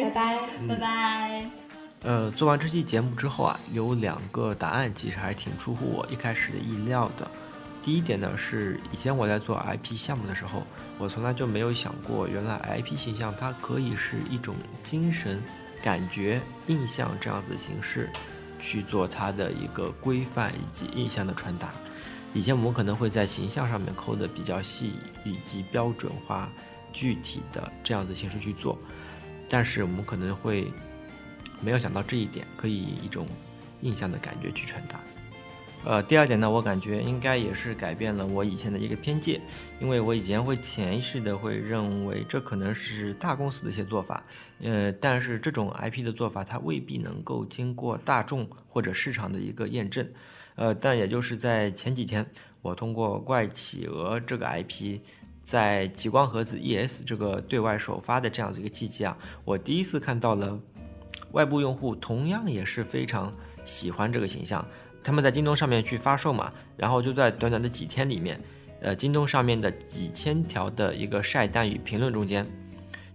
拜拜拜拜。呃，做完这期节目之后啊，有两个答案其实还挺出乎我一开始的意料的。第一点呢，是以前我在做 IP 项目的时候，我从来就没有想过，原来 IP 形象它可以是一种精神、感觉、印象这样子形式去做它的一个规范以及印象的传达。以前我们可能会在形象上面抠的比较细以及标准化、具体的这样子形式去做，但是我们可能会。没有想到这一点，可以以一种印象的感觉去传达。呃，第二点呢，我感觉应该也是改变了我以前的一个偏见，因为我以前会潜意识的会认为这可能是大公司的一些做法，呃，但是这种 IP 的做法它未必能够经过大众或者市场的一个验证。呃，但也就是在前几天，我通过怪企鹅这个 IP，在极光盒子 ES 这个对外首发的这样子一个契机啊，我第一次看到了。外部用户同样也是非常喜欢这个形象，他们在京东上面去发售嘛，然后就在短短的几天里面，呃，京东上面的几千条的一个晒单与评论中间，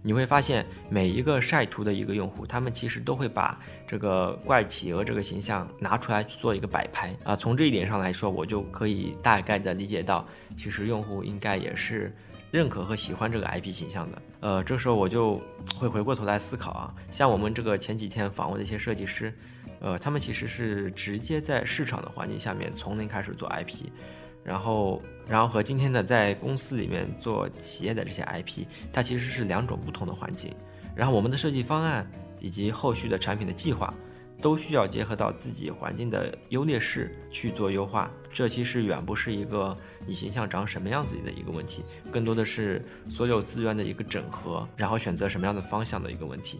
你会发现每一个晒图的一个用户，他们其实都会把这个怪企鹅这个形象拿出来去做一个摆拍啊。从这一点上来说，我就可以大概的理解到，其实用户应该也是。认可和喜欢这个 IP 形象的，呃，这时候我就会回过头来思考啊，像我们这个前几天访问的一些设计师，呃，他们其实是直接在市场的环境下面从零开始做 IP，然后，然后和今天的在公司里面做企业的这些 IP，它其实是两种不同的环境，然后我们的设计方案以及后续的产品的计划。都需要结合到自己环境的优劣势去做优化，这其实远不是一个你形象长什么样子的一个问题，更多的是所有资源的一个整合，然后选择什么样的方向的一个问题。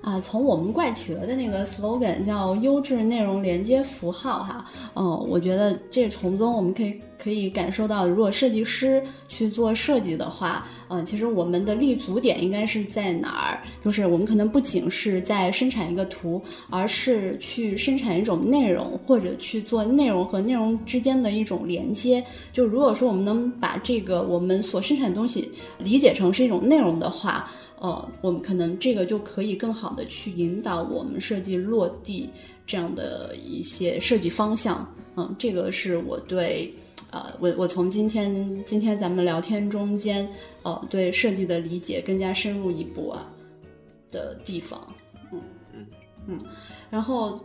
啊，从我们怪企鹅的那个 slogan 叫“优质内容连接符号”哈，嗯，我觉得这从中我们可以可以感受到，如果设计师去做设计的话，嗯，其实我们的立足点应该是在哪儿？就是我们可能不仅是在生产一个图，而是去生产一种内容，或者去做内容和内容之间的一种连接。就如果说我们能把这个我们所生产的东西理解成是一种内容的话。呃，我们可能这个就可以更好的去引导我们设计落地这样的一些设计方向。嗯，这个是我对，呃，我我从今天今天咱们聊天中间，呃，对设计的理解更加深入一步啊的地方。嗯嗯嗯，然后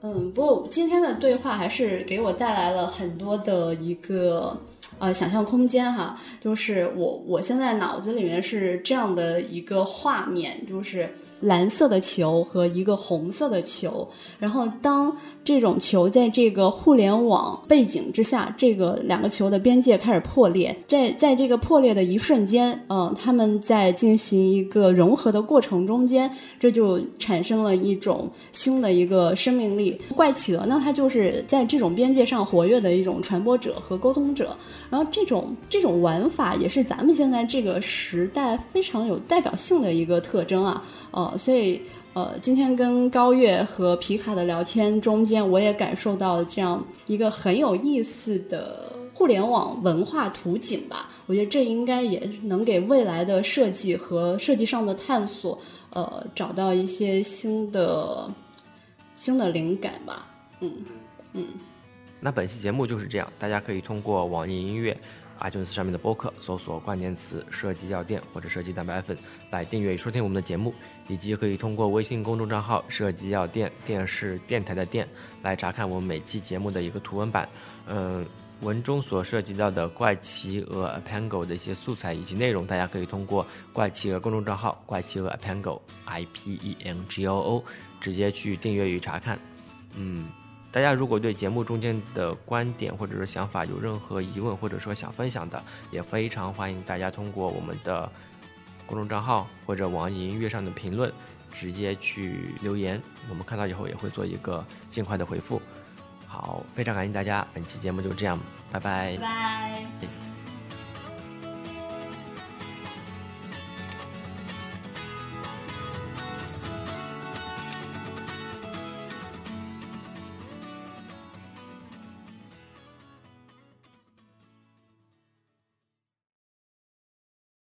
嗯，不过今天的对话还是给我带来了很多的一个。呃，想象空间哈，就是我我现在脑子里面是这样的一个画面，就是蓝色的球和一个红色的球，然后当。这种球在这个互联网背景之下，这个两个球的边界开始破裂，在在这个破裂的一瞬间，嗯，他们在进行一个融合的过程中间，这就产生了一种新的一个生命力。怪企鹅呢，它就是在这种边界上活跃的一种传播者和沟通者，然后这种这种玩法也是咱们现在这个时代非常有代表性的一个特征啊，呃，所以。呃，今天跟高月和皮卡的聊天中间，我也感受到这样一个很有意思的互联网文化图景吧。我觉得这应该也能给未来的设计和设计上的探索，呃，找到一些新的新的灵感吧。嗯嗯。那本期节目就是这样，大家可以通过网易音乐。iTunes 上面的播客搜索关键词“设计药店”或者“设计蛋白粉”来订阅与收听我们的节目，以及可以通过微信公众账号“设计药店”电视电台的店来查看我们每期节目的一个图文版。嗯，文中所涉及到的怪奇鹅 a p a n g o 的一些素材以及内容，大家可以通过怪奇鹅公众账号“怪奇鹅 a p a n g o i p e n g o o 直接去订阅与查看。嗯。大家如果对节目中间的观点或者是想法有任何疑问，或者说想分享的，也非常欢迎大家通过我们的公众账号或者网易音乐上的评论直接去留言，我们看到以后也会做一个尽快的回复。好，非常感谢大家，本期节目就这样，拜拜。拜拜。